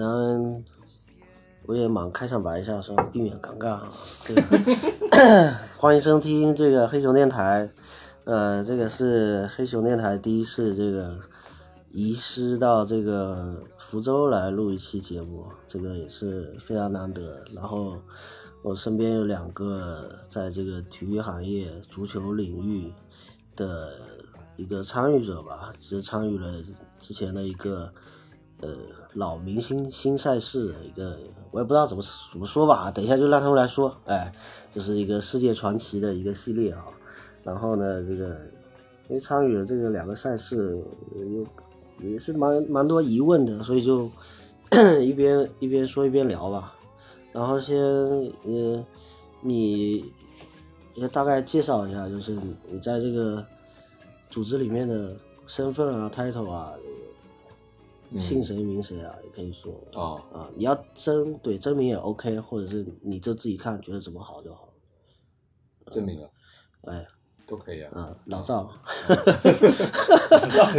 简单，我也忙开场白一下，说避免尴尬啊。欢迎收听这个黑熊电台，呃，这个是黑熊电台第一次这个移师到这个福州来录一期节目，这个也是非常难得。然后我身边有两个在这个体育行业、足球领域的一个参与者吧，是参与了之前的一个呃老明星新赛事的一个，我也不知道怎么怎么说吧，等一下就让他们来说，哎，就是一个世界传奇的一个系列啊。然后呢，这个因为参与了这个两个赛事，呃有也是蛮蛮多疑问的，所以就 一边一边说一边聊吧。然后先呃，你也大概介绍一下，就是你在这个组织里面的身份啊、title 啊，姓谁名谁啊，也可以说。哦，啊，你要真对真名也 OK，或者是你就自己看觉得怎么好就好。真名啊哎，都可以啊。嗯，老赵，老赵。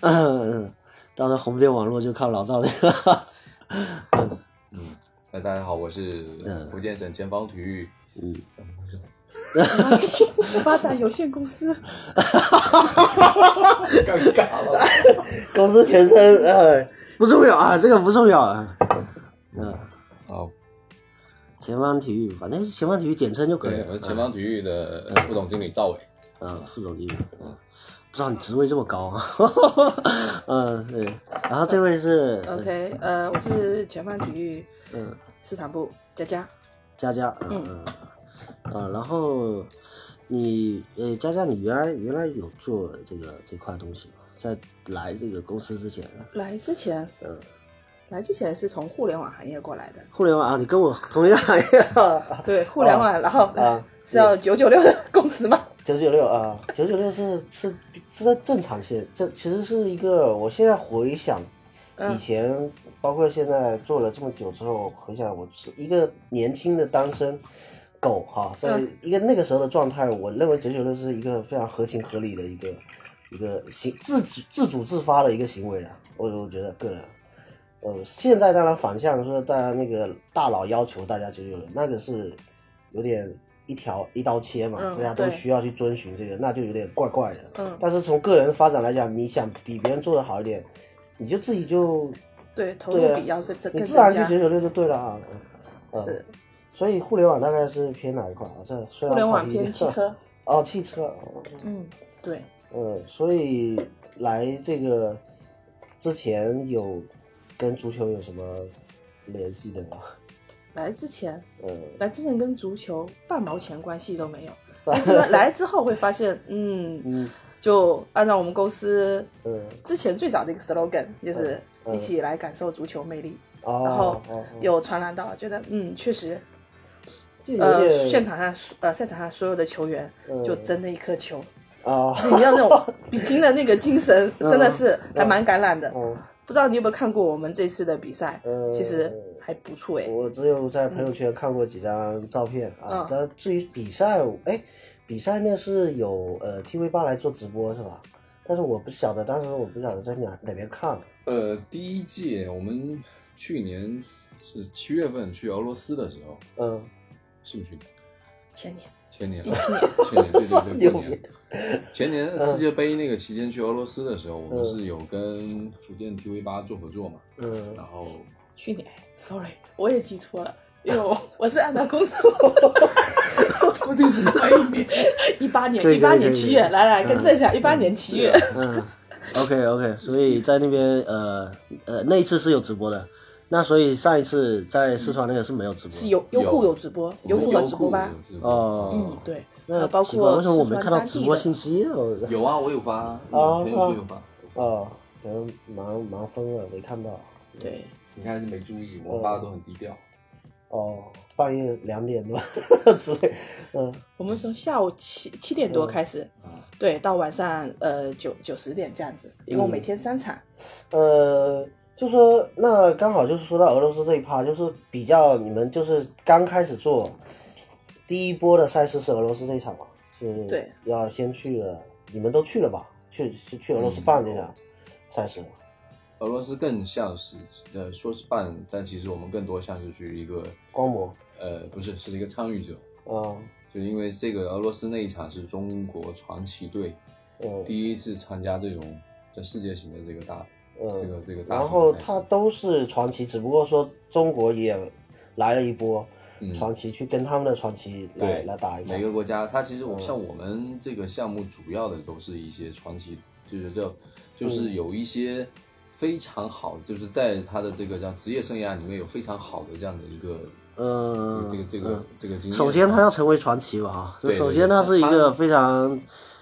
嗯，到时候红遍网络就靠老赵这个。嗯，那大家好，我是嗯。福建省前方体育，嗯，嗯，我是发展有限公司，尴尬了。公司全称呃不重要啊，这个不重要啊。嗯，好，前方体育，反正前方体育简称就可以对，了。我是前方体育的副总经理赵伟。嗯，副总经理，嗯。不知道你职位这么高啊。嗯，对。然后这位是 OK，呃，我是全方体育嗯。市场部佳佳，佳佳，嗯。嗯啊，然后你呃佳佳，你原来原来有做这个这块东西吗？在来这个公司之前，来之前，嗯，来之前是从互联网行业过来的，互联网啊，你跟我同一个行业啊。对，互联网，然后啊是要九九六的工资吗？九九六啊，九九六是是是在正常线，这其实是一个，我现在回想嗯以前，包括现在做了这么久之后，回想我是一个年轻的单身狗哈，所以一个那个时候的状态，我认为九九六是一个非常合情合理的一个一个行自主自主自发的一个行为啊，我我觉得个人。呃，现在当然反向说，大家那个大佬要求大家九九六，那个是有点一条一刀切嘛，嗯大家都需要去遵循这个，那就有点怪怪的。嗯，但是从个人发展来讲，你想比别人做的好一点，你就自己就对，投入比较更更增你自然就加，九九六就对了啊。嗯是所以互联网大概是偏哪一块啊？这互联网偏汽车，哦，汽车，哦。嗯，对，嗯，所以来这个之前有跟足球有什么联系的吗？来之前，嗯，来之前跟足球半毛钱关系都没有，但是呢来之后会发现，嗯，嗯。就按照我们公司嗯，之前最早的一个 slogan，就是嗯。一起来感受足球魅力，哦，然后有传染到，觉得嗯，确实，呃，点现场上呃赛场上所有的球员嗯就争那一颗球，啊，你要那种 比拼的那个精神，真的是还蛮感染的。嗯不知道你有没有看过我们这次的比赛嗯？其实还不错哎。我只有在朋友圈看过几张照片啊嗯。但至于比赛，哎，比赛那是有呃 TV 八来做直播是吧？但是我不晓得，当时我不晓得在哪哪边看。呃，第一届我们去年是七月份去俄罗斯的时候，嗯，是不是去年？前年前年，一七年前年，对对对，牛前年。前年 世界杯那个期间去俄罗斯的时候，我们是有跟福建 TV 八做合作嘛，嗯然后去年，sorry，我也记错了，因为我我是按照公司。到底是哪一年？一八年，一八年七月，来来嗯更正一下，一八年七月。嗯，OK OK，所以在那边呃呃那一次是有直播的，那所以上一次在四川那个是没有直播。是优优酷有直播，优酷有直播吧？哦嗯，对，那呃包括为什么我没看到直播信息？有啊，我有发，哦朋友圈有发。哦，可能忙忙疯了，没看到。对，你看是没注意，我发的都很低调。哦，半夜两点多 之类，嗯我们从下午七七点多开始，啊，对，到晚上呃九九十点这样子，一共每天三场。呃，就说那刚好就是说到俄罗斯这一趴，就是比较你们就是刚开始做第一波的赛事是俄罗斯这一场嘛，是对，要先去了，你们都去了吧？去去去俄罗斯办这场赛事吗？俄罗斯更像是呃说是办，但其实我们更多像是去一个观摩呃不是是一个参与者，嗯，就因为这个俄罗斯那一场是中国传奇队嗯。第一次参加这种在世界型的这个大这嗯，个这个然后它都是传奇，只不过说中国也来了一波嗯。传奇，去跟他们的传奇来来打一场。每。个国家，它其实我嗯。像我们这个项目主要的都是一些传奇，就是就嗯。就是有一些非常好，就是在他的这个叫职业生涯里面有非常好的这样的一个嗯，这个这个这嗯个。首先他要成为传奇吧，哈，首先他是一个非常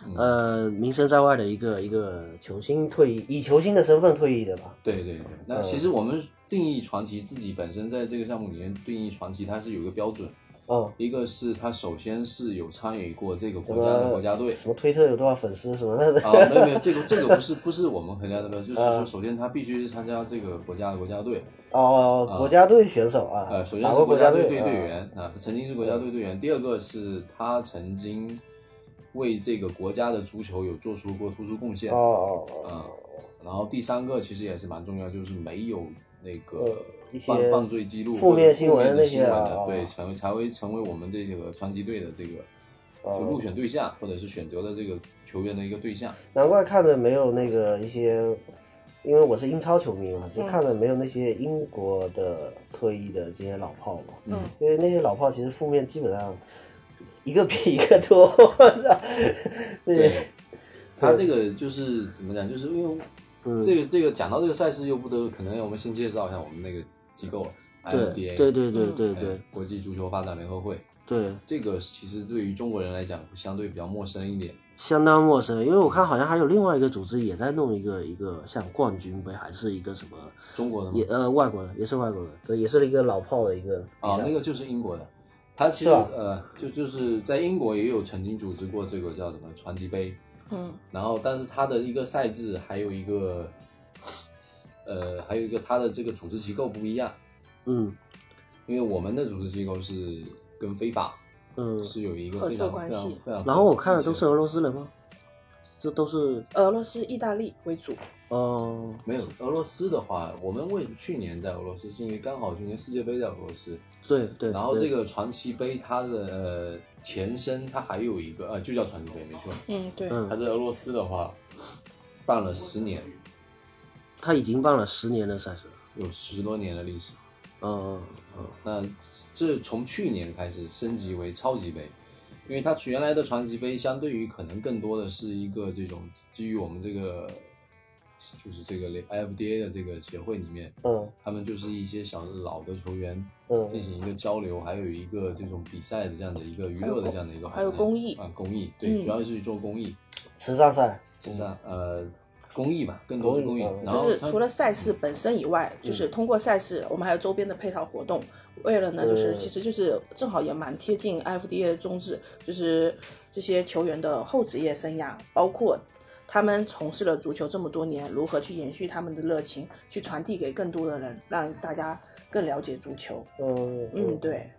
嗯呃名声在外的一个一个球星退役，以球星的身份退役的吧。对对对，那嗯其实我们定义传奇自己本身在这个项目里面定义传奇，它是有一个标准，哦，一个是他首先是有参与过这个国家的国家队。什么推特有多少粉丝什么的。啊，没有没有，这个这个不是不是我们衡量的标准，就是说，嗯首先他必须是参加这个国家的国家队，哦，啊国家队选手啊，呃，首先是国家队队员啊，他曾经是国家队队员。第二个是他曾经为这个国家的足球有做出过突出贡献哦哦哦，啊。然后第三个其实也是蛮重要，就是没有那个犯犯罪记录、负面新闻的那新闻的，对，成为才会成为我们这个川崎队的这个哦就入选对象，或者是选择的这个球员的一个对象。难怪看着没有那个一些，因为我是英超球迷嘛，就嗯。看了没有那些英国的退役的这些老炮嘛，嗯。因为那些老炮其实负面基本上一个比一个多，那对，他这个就是怎么讲，就是因为嗯。这个这个讲到这个赛事，又不得可能我们先介绍一下我们那个机构对 IFDA，对对对嗯。对哎对国际足球发展联合会。对，这个其实对于中国人来讲，相对比较陌生一点。相当陌生，因为我看好像还有另外一个组织也在弄一个一个像冠军杯还是一个什么，中国的吗？也？呃外国的也是外国的，对，也是一个老炮的一个比啊，赛。那个就是英国的。他其实呃，就就是在英国也有曾经组织过这个叫什么传奇杯，嗯。然后但是他的一个赛制还有一个，呃，还有一个他的这个组织机构不一样，嗯。因为我们的组织机构是跟非法嗯，是有一个合非常非常作关系。然后我看的都是俄罗斯人吗？这都是俄罗斯、意大利为主。哦。没有俄罗斯的话，我们为去年在俄罗斯是因为刚好去年世界杯在俄罗斯，对对，然后这个传奇杯它的呃前身它还有一个呃就叫传奇杯没错，嗯，对，嗯。它在俄罗斯的话办了十年，他已经办了十年的赛事了，有十多年的历史。嗯嗯嗯。那这从去年开始升级为超级杯，因为它原来的传奇杯相对于可能更多的是一个这种基于我们这个就是这个 IFDA 的这个协会里面，嗯。他们就是一些小老的球员嗯。进行一个交流，还有一个这种比赛的这样的一个娱乐的这样的一个环境，还有公益。啊，公益对，嗯。主要是做公益，慈善赛，慈善呃公益吧，更多是公益就是除了赛事本身以外，就是通过赛事，我们还有周边的配套活动。为了呢，就是嗯其实就是正好也蛮贴近 IFDA 的宗旨，就是这些球员的后职业生涯，包括他们从事了足球这么多年，如何去延续他们的热情，去传递给更多的人，让大家更了解足球。嗯嗯，，对，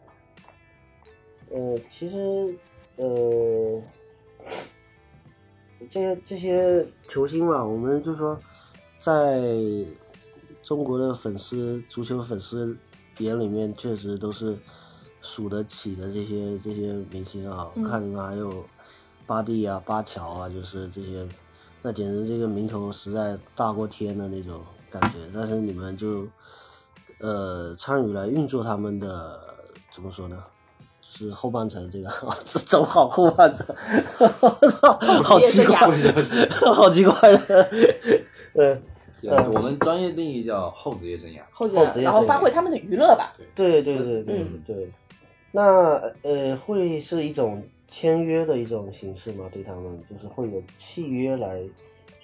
呃，其实呃，这些这些球星嘛，我们就说，在中国的粉丝足球粉丝眼里面，确实都是数得起的这些这些明星啊。我嗯看你们还有巴蒂啊、巴乔啊，就是这些，那简直这个名头实在大过天的那种感觉。但是你们就呃参与来运作他们的怎么说呢？是后半程这个 是走好后半程，好奇怪，好奇怪的，嗯，呃我们专业定义叫后职业生涯。后职后职业然后发挥他们的娱乐吧。对对对对嗯对。那呃，会是一种签约的一种形式吗？对他们就是会有契约来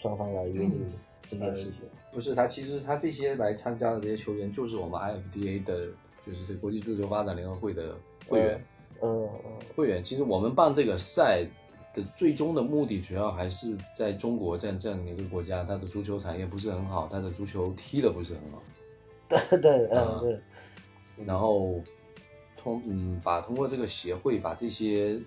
双方来约定这件事情。不是他，其实他这些来参加的这些球员，就是我们 IFDA 的，就是这国际足球发展联合会的会员。嗯嗯会员，其实我们办这个赛的最终的目的，主要还是在中国这样这样的一个国家，它的足球产业不是很好，它的足球踢的不是很好，对对啊。嗯对，然后通嗯把通过这个协会把这些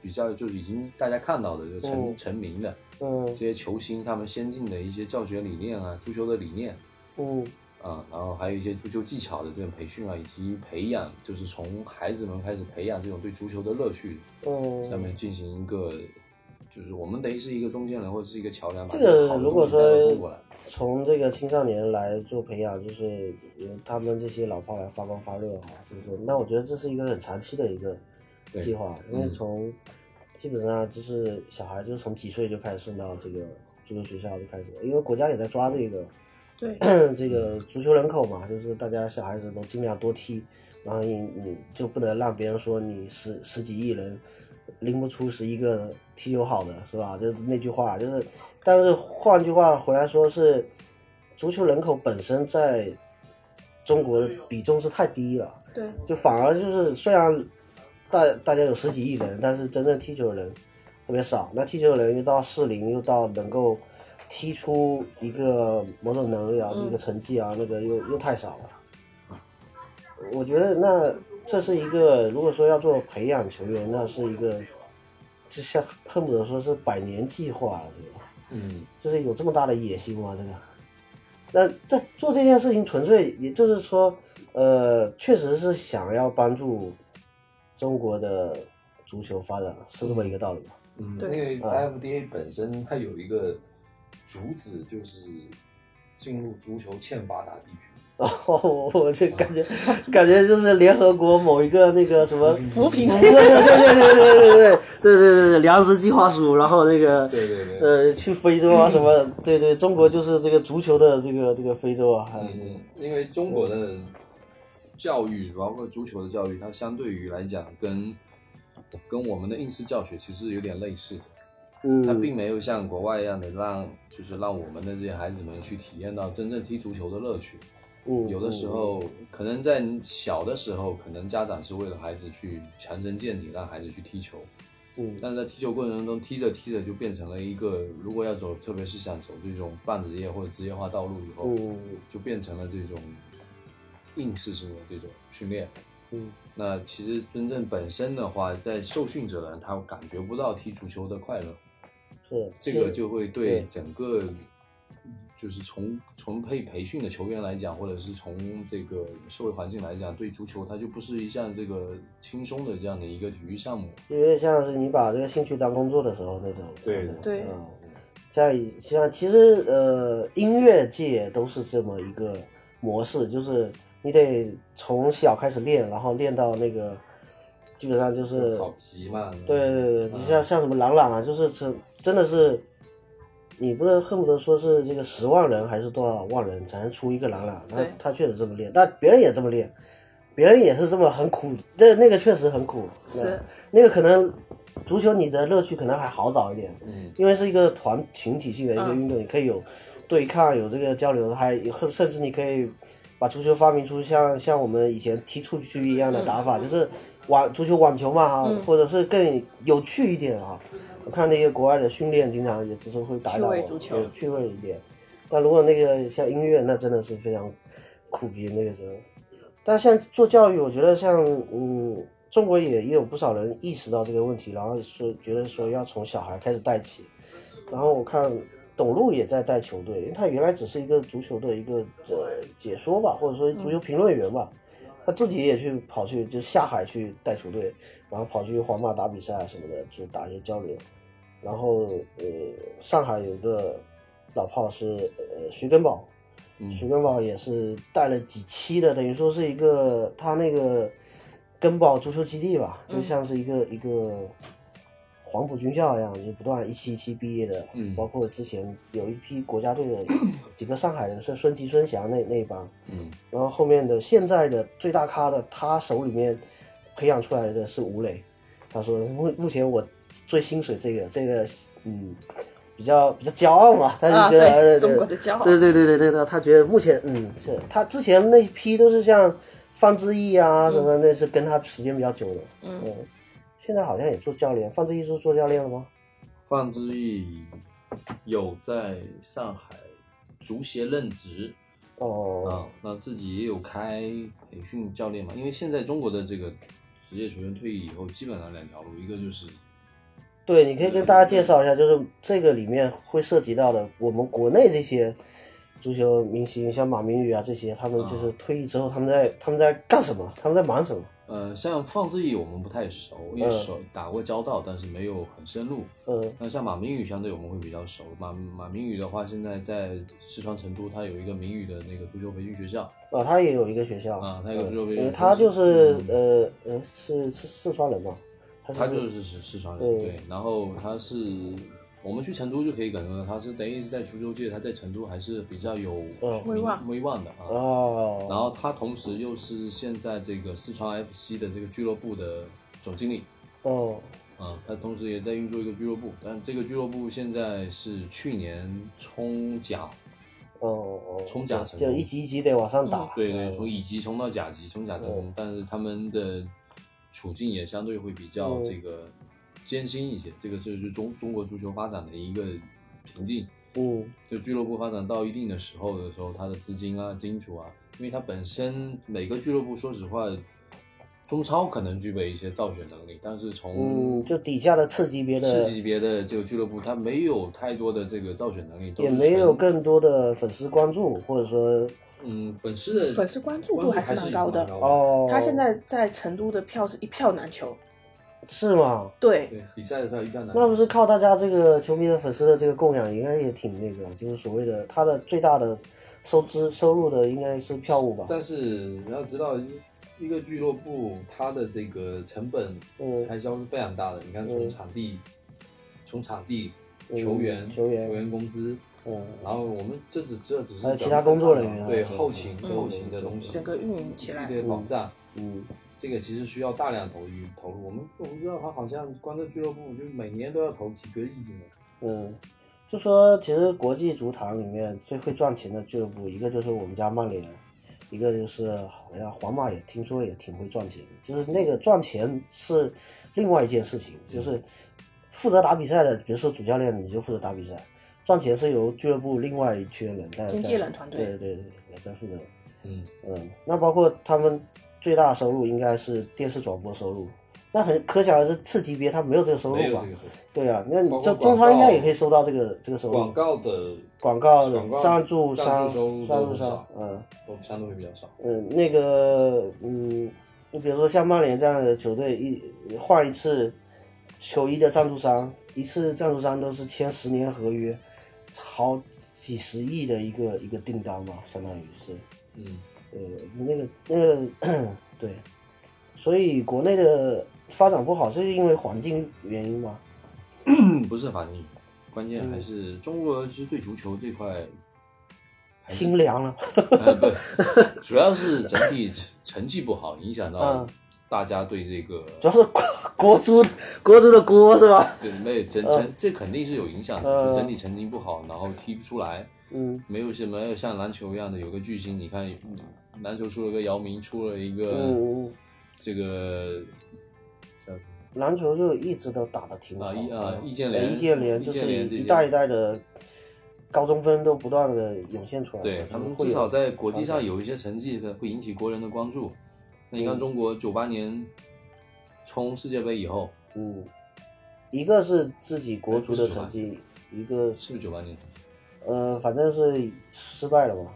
比较就是已经大家看到的就成、嗯。成名的嗯。这些球星，他们先进的一些教学理念啊，足球的理念，嗯啊，然后还有一些足球技巧的这种培训啊，以及培养，就是从孩子们开始培养这种对足球的乐趣，哦下嗯，面进行一个，就是我们等于是一个中间人或者是一个桥梁，把这个如果说从这个青少年来做培养，就是由他们这些老炮来发光发热哈，就是那我觉得这是一个很长期的一个计划，因为嗯。从基本上就是小孩就是从几岁就开始送到这个足球学校就开始，因为国家也在抓这个对，这个足球人口嘛，就是大家小孩子都尽量多踢，然后你你就不能让别人说你十十几亿人拎不出十一个踢球好的，是吧？就是那句话，就是，但是换句话回来说是，足球人口本身在中国的比重是太低了，对，就反而就是虽然大大家有十几亿人，但是真正踢球的人特别少。那踢球的人又到适龄，又到能够踢出一个某种能力啊，嗯一个成绩啊，那个又又太少了。我觉得那这是一个，如果说要做培养球员，那是一个，就像恨不得说是百年计划了，这个。嗯，就是有这么大的野心吗？这个，那这做这件事情纯粹也就是说，呃，确实是想要帮助中国的足球发展，是这么一个道理吧？嗯，对因为啊 IFDA 本身它有一个主旨，就是进入足球欠发达地区。哦，我这感觉感觉就是联合国某一个那个什么扶贫对对对对对对对对对对对粮食计划署，然后那个对对对呃去非洲啊什么，对对，中国就是这个足球的这个这个非洲啊，因为中国的教育，包括足球的教育，它相对于来讲跟跟我们的应试教学其实有点类似的。嗯，它并没有像国外一样的让，就是让我们的这些孩子们去体验到真正踢足球的乐趣。嗯有的时候，可能在小的时候，可能家长是为了孩子去强身健体，让孩子去踢球。嗯但是在踢球过程中，踢着踢着就变成了一个，如果要走，特别是想走这种半职业或者职业化道路以后，嗯就变成了这种应试性的这种训练。嗯那其实真正本身的话，在受训者呢，他感觉不到踢足球的快乐，是这个就会对对整个，就是从从培培训的球员来讲，或者是从这个社会环境来讲，对足球它就不是一项这个轻松的这样的一个体育项目。就有点像是你把这个兴趣当工作的时候那种。对对嗯，像像其实呃音乐界都是这么一个模式，就是你得从小开始练，然后练到那个基本上就是考级嘛，对对对，你像像什么朗朗啊，就是真真的是，你不能恨不得说是这个十万人还是多少万人才能出一个朗朗，他对。他确实这么练，但别人也这么练，别人也是这么很苦，那那个确实很苦，是。那个可能足球你的乐趣可能还好找一点，嗯。因为是一个团群体性的一个嗯。运动，你可以有对抗，有这个交流，还有甚至你可以把足球发明出像像我们以前踢出去一样的打法，就是网足球网球嘛哈，或者是更有趣一点啊。我看那些国外的训练，经常也只是会打一打趣味足球有趣味一点。但如果那个像音乐，那真的是非常苦逼那个时候。但像做教育，我觉得像嗯，中国也也有不少人意识到这个问题，然后说觉得说要从小孩开始带起。然后我看董路也在带球队，因为他原来只是一个足球的一个呃解说吧，或者说足球评论员吧，他自己也去跑去就下海去带球队，然后跑去皇马打比赛啊什么的，就打一些交流。然后呃，上海有个老炮是呃徐根宝，嗯徐根宝也是带了几期的，等于说是一个他那个根宝足球基地吧，就像是一个、一个黄埔军校一样，就不断一期一期毕业的，嗯。包括之前有一批国家队的几个上海人，孙孙吉、孙祥那那一帮，嗯。然后后面的现在的最大咖的，他手里面培养出来的是吴磊。他说目目前我最薪水这个这个嗯比较比较骄傲嘛，他啊就觉得、对呃中国的骄傲对对对对对对，他觉得目前嗯是他之前那一批都是像范志毅啊什么，那是跟他时间比较久的，嗯现在好像也做教练，范志毅是做教练了吗？范志毅有在上海足协任职哦，啊，那自己也有开培训教练嘛。因为现在中国的这个职业球员退役以后，基本上两条路，一个就是对，你可以跟大家介绍一下，就是这个里面会涉及到的我们国内这些足球明星，像马明宇啊这些，他们就是退役之后，他们在他们在干什么？他们在忙什么？呃，像放自毅我们不太熟，也熟打过交道，但是没有很深入。嗯那像马明宇相对我们会比较熟。马马明宇的话，现在在四川成都，他有一个明宇的那个足球培训学校。啊，他也有一个学校啊他有个足球培训嗯他就是呃呃是是四川人嘛，他他就是是四川人，嗯对。然后他是我们去成都就可以感受到，他是等于是在足球界，他在成都还是比较有嗯。威望。威望的啊。哦，然后他同时又是现在这个四川 FC 的这个俱乐部的总经理。哦。啊，他同时也在运作一个俱乐部，但这个俱乐部现在是去年冲甲，哦哦，冲甲成功就一级一级得往上打，对对，嗯从乙级冲到甲级，冲甲成功，但是他们的处境也相对会比较嗯。这个艰辛一些，这个就是中中国足球发展的一个瓶颈。嗯。就俱乐部发展到一定的时候的时候，它的资金啊、金主啊，因为它本身每个俱乐部，说实话，中超可能具备一些造血能力，但是从嗯，就底下的次级别的次级别的这个俱乐部，它没有太多的这个造血能力，都也没有更多的粉丝关注，或者说嗯粉丝的粉丝关注度还是蛮高的。的。哦，他现在在成都的票是一票难求，是吗？对，对比赛的票一票难。那不是靠大家这个球迷的粉丝的这个供养，应该也挺那个，就是所谓的他的最大的收支收入的应该是票务吧？但是你要知道，一个俱乐部它的这个成本嗯。开销是非常大的。你看，从嗯。场地、从场地、嗯球员、球员。球员工资，嗯。然后我们这只这只是还有其他工作人员啊对后勤嗯后勤的东西，整个运营起来。一系列网站，嗯这个其实需要大量投入投入。我们我们知道，他好像光这俱乐部就每年都要投几个亿进来。嗯，就说其实国际足坛里面最会赚钱的俱乐部，一个就是我们家曼联，一个就是好像皇马也听说也挺会赚钱，就是那个赚钱是另外一件事情，就是负责打比赛的，比如说主教练你就负责打比赛，赚钱是由俱乐部另外一群人在经纪人团队对对对对在负责。嗯，嗯，那包括他们最大收入应该是电视转播收入，那很可想而知，次级别他没有这个收入吧。对啊，那你这中超应该也可以收到这个这个收入。广告的广告赞助商赞助商嗯都相对会比较少。嗯，那个嗯，你比如说像曼联这样的球队，一换一次球衣的赞助商，一次赞助商都是签十年合约，好几十亿的一个一个订单嘛，相当于是。嗯，呃，那个那个对，所以国内的发展不好，是因为环境原因吗？嗯 不是环境，关键嗯还是中国其实对足球这块心凉了。呃不，主要是整体成成绩不好，影响到嗯大家对这个主要是国国足国足的锅是吧？对没整成这肯定是有影响的，整体成绩不好，然后踢不出来，嗯。没有什么有像篮球一样的有个巨星，你看嗯篮球出了个姚明，出了一个这个叫篮球就一直都打得挺好啊易啊嗯易建联易建联就是一代一代的高中分都不断的涌现出来，对他们至少在国际上有一些成绩的会引起国人的关注。那你看嗯。中国九八年冲世界杯以后，嗯，一个是自己国足的成绩，一个是不是九八年？呃反正是失败了吧。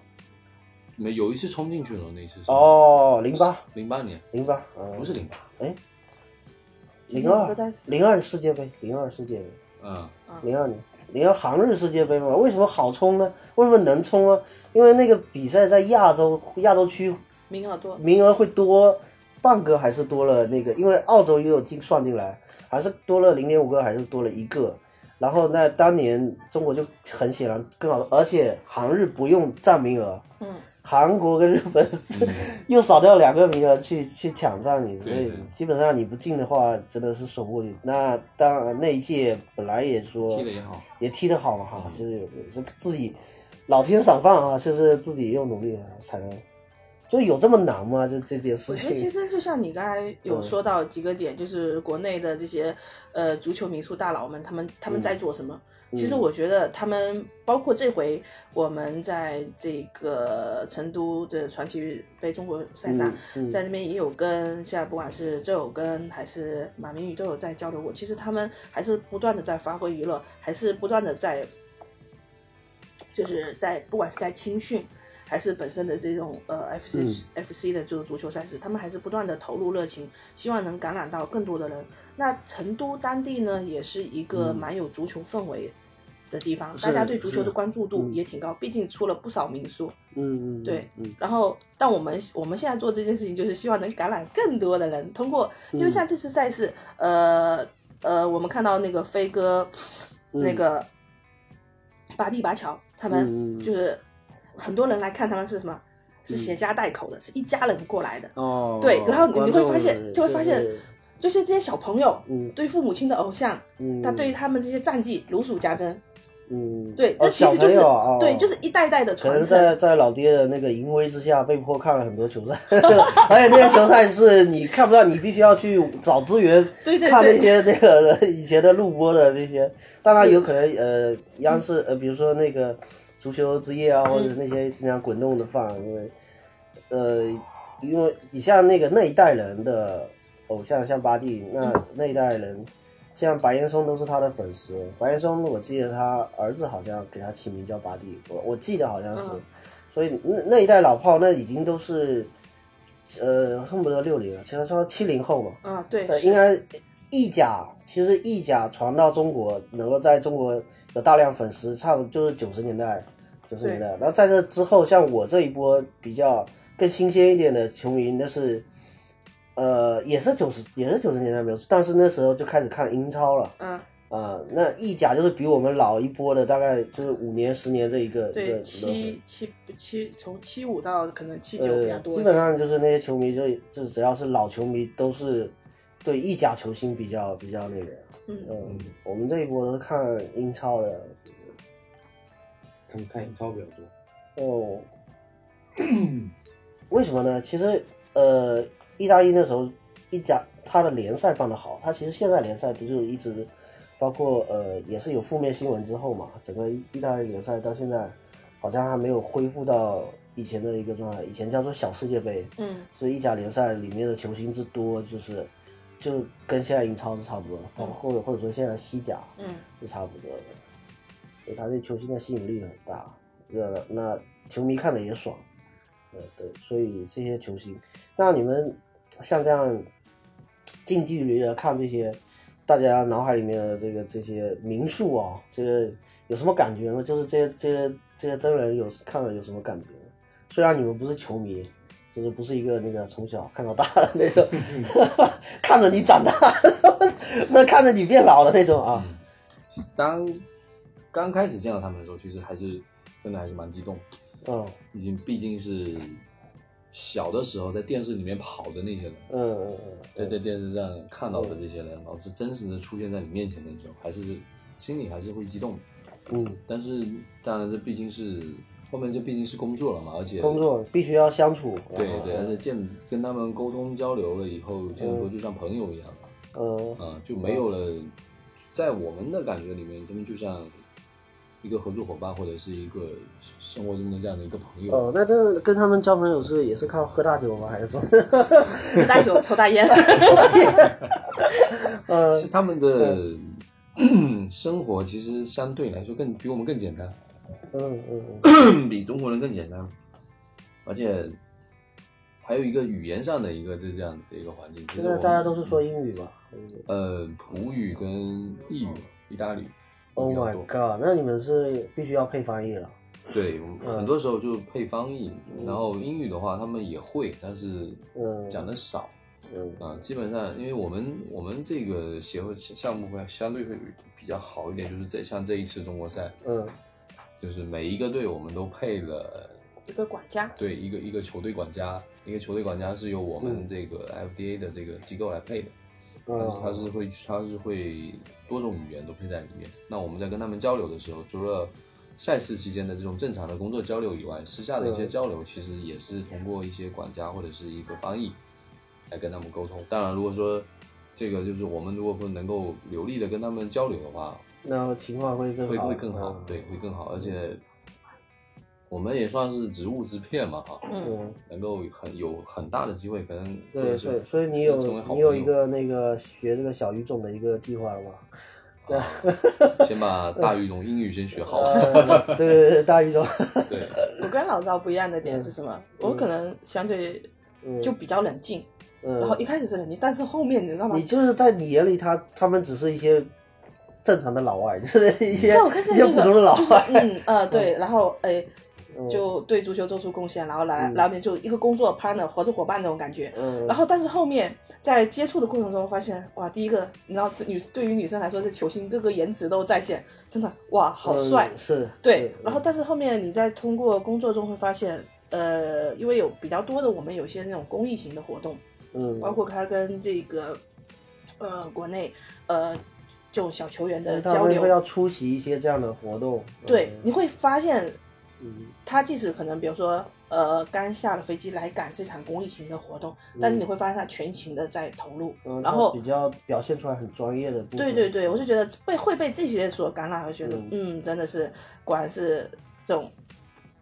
没有一次冲进去了，那一次是哦，零八零八年，零八，嗯，不是零八，哎，今零二零二世界杯，零二世界杯，嗯，零二年，零二韩日世界杯嘛，为什么好冲呢？为什么能冲啊？因为那个比赛在亚洲亚洲区名额多，名额会多半个，还是多了那个？因为澳洲也有进算进来，还是多了零点五个，还是多了一个？然后那当年中国就很显然更好，而且韩日不用占名额，嗯，韩国跟日本是 又少掉两个名额去去抢占你，所以基本上你不进的话，真的是守不过去。那当然那一届本来也说踢的也好，也踢得好嘛哈，就是有这个自己老天赏饭啊，就是自己又努力才能，就有这么难吗？这这件事我觉得其，实就像你刚才有说到几个点，就是国内的这些呃足球民宿大佬们，他们他们在做什么？其实我觉得他们包括这回我们在这个成都的传奇杯中国赛上，在那边也有跟现在不管是周友根还是马明宇都有在交流过。其实他们还是不断的在发挥娱乐，还是不断的在就是在不管是在青训。还是本身的这种呃 F C F C 的这种足球赛事，他们还是不断的投入热情，希望能感染到更多的人。那成都当地呢，也是一个蛮有足球氛围的地方，大家对足球的关注度也挺高，毕竟出了不少名宿。嗯嗯，对，嗯。然后，但我们我们现在做这件事情，就是希望能感染更多的人，通过，因为像这次赛事，呃呃，我们看到那个飞哥，那个巴蒂巴乔，他们就是很多人来看他们是什么？是携家带口的，是一家人过来的。哦，对然后你你会发现就会发现就是这些小朋友嗯对父母亲的偶像，嗯，他对于他们这些战绩如数家珍。嗯，对，哦这其实就是对，哦就是一代代的可能传承。在在老爹的那个淫威之下，被迫看了很多球赛，而且那些球赛是你看不到，你必须要去找资源对对看那些那个以前的录播的那些。当然有可能呃，央视呃，比如说那个足球之夜啊，或者是那些经常滚动的放，因为呃，因为你像那个那一代人的偶像，像巴蒂，那那一代人。像白岩松都是他的粉丝，白岩松我记得他儿子好像给他起名叫巴蒂，我我记得好像是，嗯。所以那那一代老炮那已经都是，呃，恨不得六零了，其实说七零后嘛，啊，对，应该意甲其实意甲传到中国，能够在中国有大量粉丝，差不多就是九十年代，九十年代。然后在这之后，像我这一波比较更新鲜一点的球迷，那是，呃，也是九十也是九十年代没有，但是那时候就开始看英超了。嗯，啊、那意甲就是比我们老一波的，大概就是五年、十年这一个对，七七七从七五到可能七九比较呃，多。基本上就是那些球迷就就只要是老球迷都是对意甲球星比较比较那个，嗯嗯，我们这一波都是看英超的，他们看英超比较多。哦，为什么呢？其实呃，意大利那时候意甲他的联赛办得好，他其实现在联赛不就一直包括呃也是有负面新闻之后嘛，整个意大利联赛到现在好像还没有恢复到以前的一个状态，以前叫做小世界杯，嗯所以意甲联赛里面的球星之多，就是就跟现在英超是差不多的，包括或者或者说现在西甲嗯是差不多的，所以他对球星的吸引力很大，呃，那球迷看的也爽，呃，对，所以这些球星，那你们像这样近距离的看这些，大家脑海里面的这个这些名宿啊，这个有什么感觉呢？就是这些这些这些真人有看了有什么感觉吗？虽然你们不是球迷，就是不是一个那个从小看到大的那种，看着你长大，不是看着你变老的那种啊。当刚开始见到他们的时候，其实还是真的还是蛮激动，嗯已经毕竟是小的时候在电视里面跑的那些人，嗯嗯嗯在在电视上看到的这些人，然后是真实的出现在你面前的时候，还是心里还是会激动。嗯但是当然，这毕竟是后面这毕竟是工作了嘛，而且嗯，工作必须要相处。对对，而且嗯见跟他们沟通交流了以后，见得多就像朋友一样了。嗯啊，就没有了，在我们的感觉里面，他们就像一个合作伙伴或者是一个生活中的这样的一个朋友。哦，那这跟他们交朋友是也是靠喝大酒吗？还是说？喝大酒抽大烟。呃是他们的 生活其实相对来说更比我们更简单，嗯嗯 比中国人更简单，而且还有一个语言上的一个这这样的一个环境。其实现在大家都是说英语吧呃葡语跟意语、意大利都？Oh my。god！那你们是必须要配翻译了。对，嗯很多时候就配翻译，然后英语的话他们也会，但是嗯讲的少。嗯啊，基本上，因为我们我们这个协会项目会相对会比较好一点，就是这像这一次中国赛，嗯就是每一个队我们都配了一个管家。对一个一个球队管家，一个球队管家是由我们嗯这个 FDA 的这个机构来配的，他是他嗯是会他是会多种语言都配在里面。那我们在跟他们交流的时候，除了赛事期间的这种正常的工作交流以外，私下的一些嗯交流其实也是通过一些管家或者是一个翻译来跟他们沟通。当然，如果说这个就是我们如果不能够流利的跟他们交流的话，那情况会更会好，会更好，嗯对，会更好，而且我们也算是职务之片嘛，哈，嗯，嗯，能够很有很大的机会，可能对，所以所以你有你有一个那个学这个小语种的一个计划了吗？啊 先把大语种英语先学好。呃对对对，大语种，对，我跟老赵不一样的点是什么？我可能相对就比较冷静，然后嗯，一开始是冷静，但是后面你知道吗你？就是在你眼里，他他们只是一些正常的老外，就是一些在我看一些普通的老就是外，嗯呃对，然后哎嗯就对足球做出贡献，然后来来面就一个工作 partner 合作伙伴那种感觉。嗯。然后但是后面在接触的过程中发现，哇，第一个你知道女对于女生来说，这球星各个颜值都在线，真的哇好帅。嗯是，对，然后但是后面你在通过工作中会发现，呃，因为有比较多的我们有些那种公益型的活动，嗯，包括他跟这个呃国内呃这种小球员的交流，们会要出席一些这样的活动，对，你会发现嗯。他即使可能比如说呃刚下了飞机来赶这场公益型的活动，但是你会发现他全情的在投入，嗯，然后比较表现出来很专业的部分，对对对，我是觉得被会被这些所感染，我觉得嗯。嗯真的是果然是这种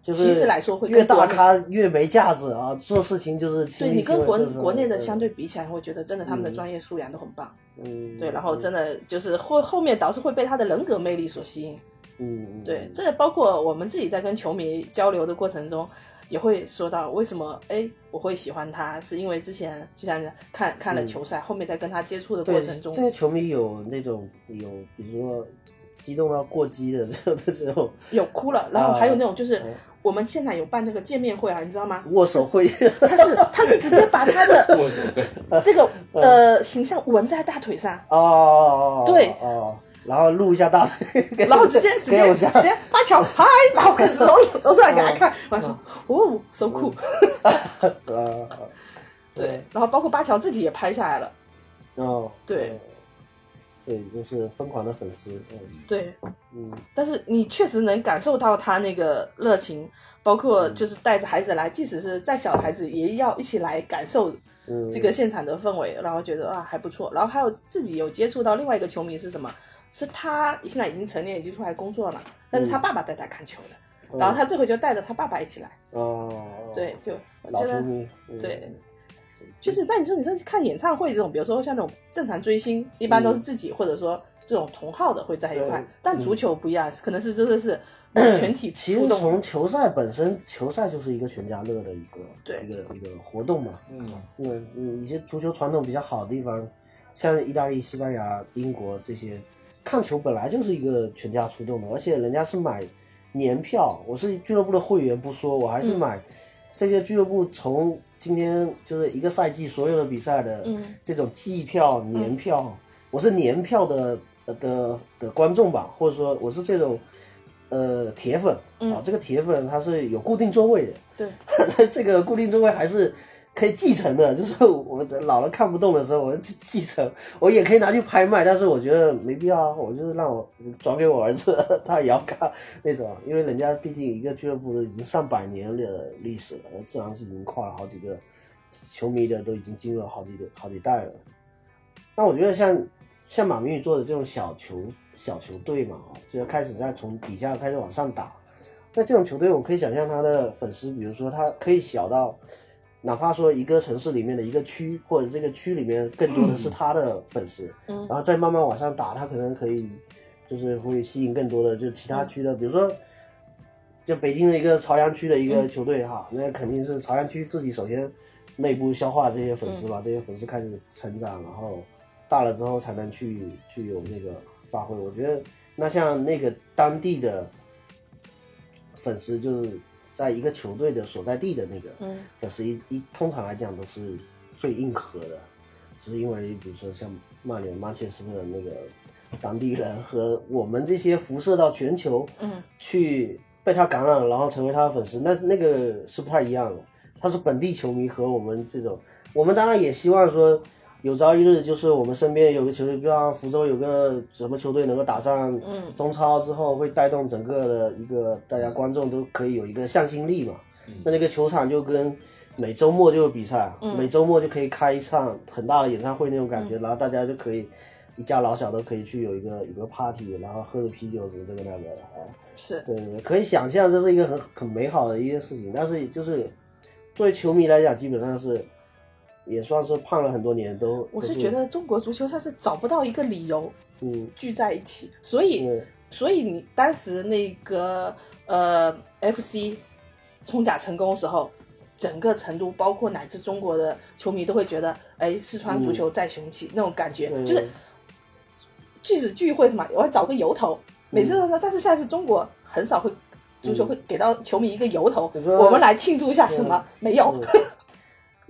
就是其实来说会越大咖越没价值啊，做事情就是对你跟国国内的嗯。相对比起来，会觉得真的他们的专业素养都很棒。嗯，对，然后真的就是后后面导致会被他的人格魅力所吸引。嗯嗯对，这也包括我们自己在跟球迷交流的过程中，也会说到为什么哎我会喜欢他，是因为之前就像看看了球赛，后面在跟他接触的过程中这，些球迷有那种有比如说激动到过激的这种 这种有哭了，然后还有那种就是嗯我们现在有办那个见面会啊，你知道吗？握手会，他是他是直接把他的握手对，这个呃形象纹在大腿上，哦，对哦，然后录一下大腿，然后直接 直接直接八桥嗨，然后开始搂搂出来给他看，我还说哦，so cool，呃，对，然后包括八乔自己也拍下来了，哦，对。对，就是疯狂的粉丝，嗯。对，嗯。但是你确实能感受到他那个热情，包括就是带着孩子来，即使是再小的孩子也要一起来感受嗯，这个现场的氛围，然后觉得啊还不错。然后还有自己有接触到另外一个球迷是什么？是他现在已经成年，已经出来工作了嘛，但是他爸爸带他看球的，然后他这回就带着他爸爸一起来，哦，对，就老球迷，嗯。对，就是但你说你说看演唱会这种，比如说像那种正常追星，一般都是自己、或者说这种同号的会在一块对，但足球不一样，可能是真的是全体其实。从球赛本身，球赛就是一个全家乐的一个对。一个一个活动嘛。嗯，因为嗯，一些足球传统比较好的地方，像意大利、西班牙、英国这些，看球本来就是一个全家出动的，而且人家是买年票，我是俱乐部的会员不说，我还是买这个俱乐部从今天就是一个赛季所有的比赛的嗯。这种季票、年票，我是年票的呃的的观众吧，或者说我是这种呃铁粉。啊，这个铁粉他是有固定座位的。对，这个固定座位还是可以继承的，就是我老了看不动的时候，我继继承，我也可以拿去拍卖，但是我觉得没必要啊，我就是让我转给我儿子，他也要看那种，因为人家毕竟一个俱乐部都已经上百年的历史了，自然是已经跨了好几个球迷的都已经经了好几个好几代了。那我觉得像像马明宇做的这种小球小球队嘛，就要开始在从底下开始往上打。那这种球队，我可以想象他的粉丝，比如说他可以小到，哪怕说一个城市里面的一个区，或者这个区里面更多的是他的粉丝，嗯然后再慢慢往上打，他可能可以就是会吸引更多的就其他区的，比如说。就北京的一个朝阳区的一个球队哈，那肯定是朝阳区自己首先内部消化这些粉丝吧，这些粉丝开始成长，然后大了之后才能去去有那个发挥。我觉得那像那个当地的粉丝，就是在一个球队的所在地的那个嗯。粉丝一一通常来讲都是最硬核的，只是因为比如说像曼联、曼彻斯特的那个当地人和我们这些辐射到全球，嗯，去被他感染，然后成为他的粉丝，那那个是不太一样的。他是本地球迷和我们这种，我们当然也希望说，有朝一日就是我们身边有个球队，比方福州有个什么球队能够打上嗯。中超之后，会带动整个的一个大家观众都可以有一个向心力嘛。那那个球场就跟每周末就有比赛，每周末就可以开一场很大的演唱会那种感觉，然后大家就可以一家老小都可以去有一个有个 party，然后喝着啤酒什么这个那个的啊。是，对对对，可以想象这是一个很很美好的一件事情，但是就是作为球迷来讲，基本上是也算是胖了很多年，都我是觉得中国足球它是找不到一个理由嗯聚在一起，所以嗯所以你当时那个呃 FC 冲甲成功的时候，整个成都包括乃至中国的球迷都会觉得，哎，四川足球再雄起、那种感觉，嗯就是即使聚会什么，我要找个由头，每次都说，但是现在是中国很少会。足球会给到球迷一个由头，我们来庆祝一下什么？没有，嗯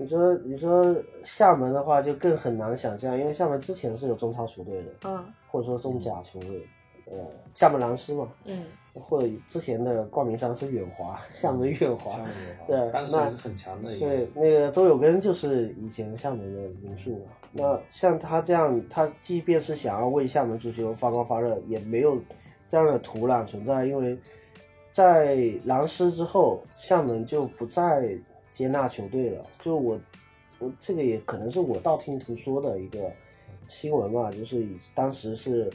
你说你说厦门的话就更很难想象，因为厦门之前是有中超球队的，嗯或者说中甲球队，呃，厦门狼狮嘛，嗯，或者之前的冠名商是远华，厦门远华，厦门对有当时是很强的一个。对，那个周有根就是以前厦门的名宿嘛。那像他这样，他即便是想要为厦门足球发光发热，也没有这样的土壤存在，因为在狼狮之后，厦门就不再接纳球队了。就我，我这个也可能是我道听途说的一个新闻嘛，就是当时是。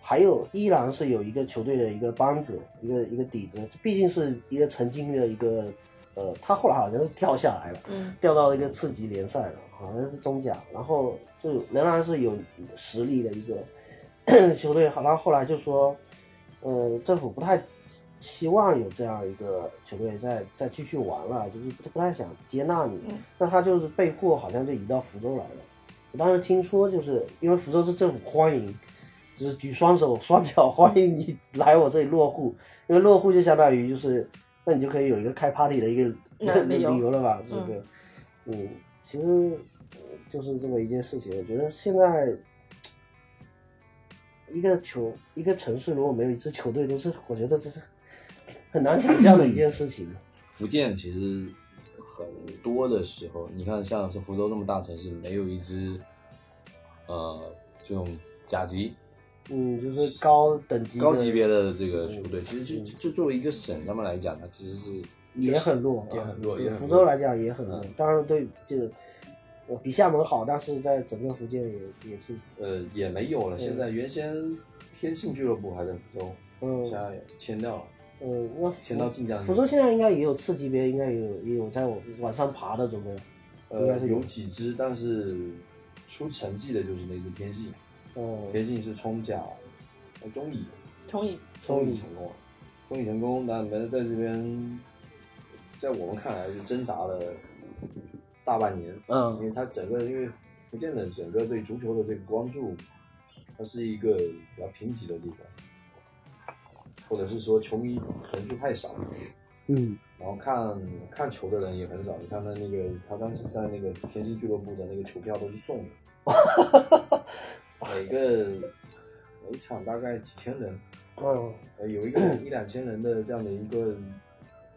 还有，依然是有一个球队的一个帮子，一个一个底子，毕竟是一个曾经的一个，呃，他后来好像是掉下来了，嗯调到一个次级联赛了，好像是中甲，然后就仍然是有实力的一个 球队，好，然后后来就说，呃，政府不太希望有这样一个球队再再继续玩了，就是不不太想接纳你，嗯那他就是被迫好像就移到福州来了。我当时听说，就是因为福州市政府欢迎，就是举双手双脚 欢迎你来我这里落户，因为落户就相当于就是，那你就可以有一个开 party 的一个嗯理由理由了吧？对不对？嗯，其实呃就是这么一件事情。我觉得现在一个球一个城市如果没有一支球队，都是我觉得这是很难想象的一件事情。福建其实很多的时候，你看像是福州这么大城市，没有一支呃这种甲级嗯，就是高等级高级别的这个球队，其实就就作为一个省上面来讲，它其实是也很弱，也很弱啊对福州来讲也很弱。当然对这个我比厦门好，但是在整个福建也也是，呃也没有了。现在原先天信俱乐部还在福州，嗯现在也迁掉了。嗯，那迁到晋江福州现在应该也有次级别，应该也有也有在往上爬的准备。应该呃，是有有几只，但是出成绩的就是那只天信，嗯，天信是冲甲，呃中乙，从以中乙成功了，中乙成功，但们在这边，在我们看来是挣扎了大半年，嗯因嗯为它整个因为福建的整个对足球的这个关注，它是一个比较贫瘠的地方，或者是说球迷人数太少，嗯然后看看球的人也很少。你看他那个，他当时在那个天津俱乐部的那个球票都是送的，每个每场大概几千人，嗯呃，有一个 一两千人的这样的一个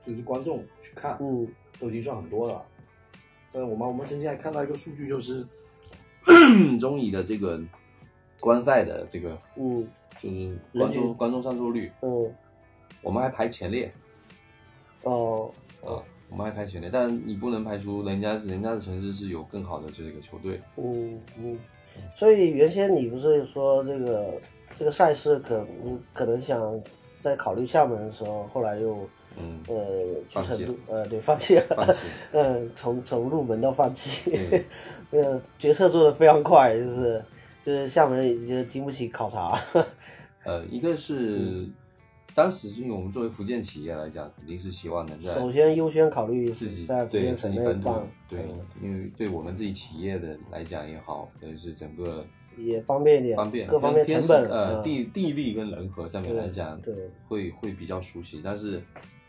就是观众去看，嗯都已经算很多了。但是我们我们曾经还看到一个数据，就是 中乙的这个观赛的这个嗯就是观人均众观众上座率，嗯。我们还排前列。哦。啊，我们还排前列，但你不能排除人家人家的城市是有更好的这个球队，嗯嗯，所以原先你不是说这个这个赛事可能可能想在考虑厦门的时候，后来又嗯，呃去成都呃对放弃了，放弃 嗯从从入门到放弃。嗯，呃决策做的非常快，就是就是厦门已经经不起考察，呃，一个是当时因为我们作为福建企业来讲，肯定是希望能在首先优先考虑自己在福对建省内办，对嗯，因为对我们自己企业的来讲也好，或者是整个也方便一点，方便，各方面成本呃地地利跟人和上面来讲，对对会会比较熟悉。但是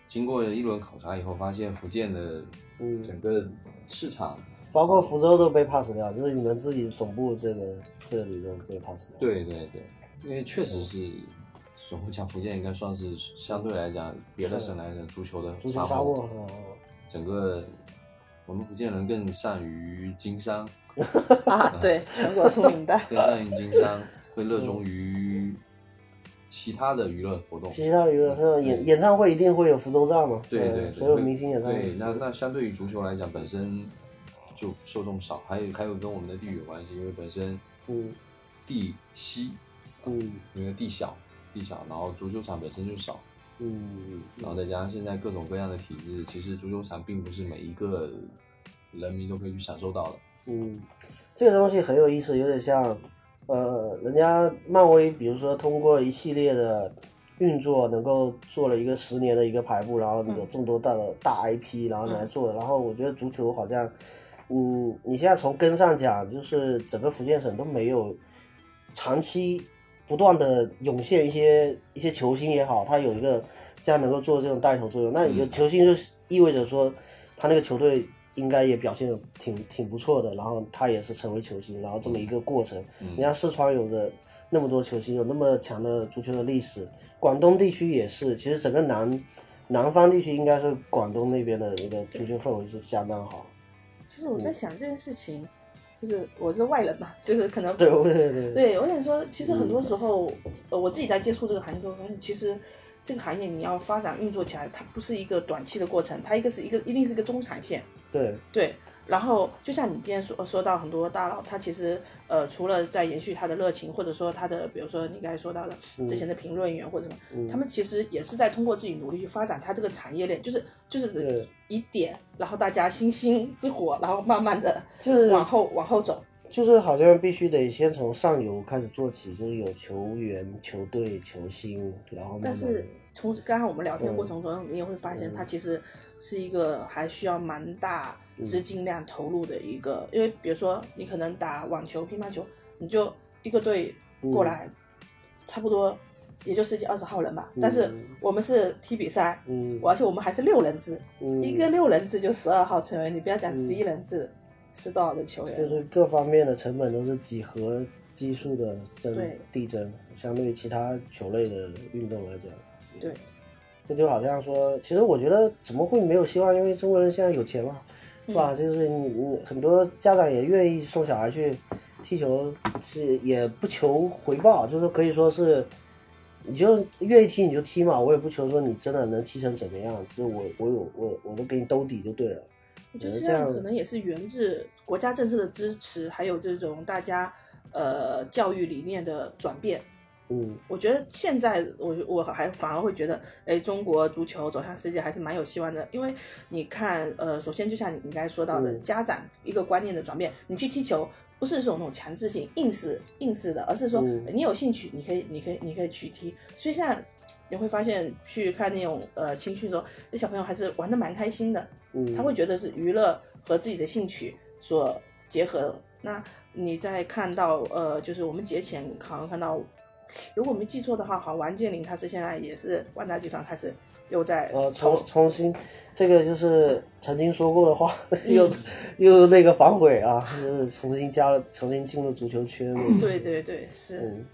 经过一轮考察以后，发现福建的嗯。整个市场，包括福州都被 pass 掉，就是你们自己总部这个这里都被 pass 掉。对对对，因为确实是。我们讲福建应该算是相对来讲，别的省来讲足球的足球沙漠，哦整个我们福建人更善于经商，啊，对，全国出名的。更善于经商，会热衷于其他的娱乐活动。其他娱乐像演演唱会一定会有福州站嘛？对对对，所有明星演唱会。对，那那相对于足球来讲，本身就受众少，还有还有跟我们的地域有关系，因为本身嗯。地稀，嗯。因为地小地小，然后足球场本身就少，嗯。然后再加上现在各种各样的体制，其实足球场并不是每一个人民都可以去享受到的。嗯，这个东西很有意思，有点像，呃，人家漫威，比如说通过一系列的运作，能够做了一个十年的一个排布，然后有这么多大的大 IP，然后来做，然后我觉得足球好像，嗯，你现在从根上讲，就是整个福建省都没有长期不断的涌现一些一些球星也好，他有一个这样能够做这种带头作用，那有球星就意味着说他那个球队。应该也表现的挺挺不错的，然后他也是成为球星，然后这么一个过程。你看四川有的那么多球星，有那么强的足球的历史，广东地区也是。其实整个南南方地区应该是广东那边的一个足球氛围是相当好。其实我在想这件事情，就是我是外人嘛，就是可能对对对对，我想说，其实很多时候，呃，我自己在接触这个行业之后，发现其实。这个行业你要发展运作起来，它不是一个短期的过程，它一个是一个一定是一个中长线。对对，然后就像你今天说说到很多大佬，他其实呃除了在延续他的热情，或者说他的比如说你刚才说到的之前的评论员或者什么，他们其实也是在通过自己努力去发展他这个产业链，就是就是一点，然后大家星星之火，然后慢慢的就是往后往后走。就是好像必须得先从上游开始做起，就是有球员、球队、球星，然后但是从刚刚我们聊天过程中，你也会发现，它其实是一个还需要蛮大资金量投入的一个，因为比如说你可能打网球、乒乓球，你就一个队过来，差不多也就十几二十号人吧。但是我们是踢比赛，而且我们还是六人制，一个六人制就十二号成员，你不要讲十一人制。是多少的球员？就是各方面的成本都是几何基数的增递增，相对于其他球类的运动来讲。对，这就好像说，其实我觉得怎么会没有希望？因为中国人现在有钱嘛，是吧？就是你你很多家长也愿意送小孩去踢球，是也不求回报，就是可以说是，你就愿意踢你就踢嘛，我也不求说你真的能踢成怎么样，就是我我有我我都给你兜底就对了。我觉得这样可能也是源自国家政策的支持，还有这种大家呃教育理念的转变。嗯，我觉得现在我我还反而会觉得，哎，中国足球走向世界还是蛮有希望的。因为你看，呃，首先就像你你刚才说到的，家长一个观念的转变，你去踢球不是说那种强制性硬是硬是的，而是说你有兴趣，你可以你可以你可以去踢。所以现在你会发现，去看那种呃青训的时候，那小朋友还是玩的蛮开心的。他会觉得是娱乐和自己的兴趣所结合。那你在看到呃，就是我们节前好像看到，如果没记错的话，好像王健林他是现在也是万达集团开始又在呃重重新，这个就是曾经说过的话，又又那个反悔啊，就是重新加了，重新进入足球圈。对对对，是。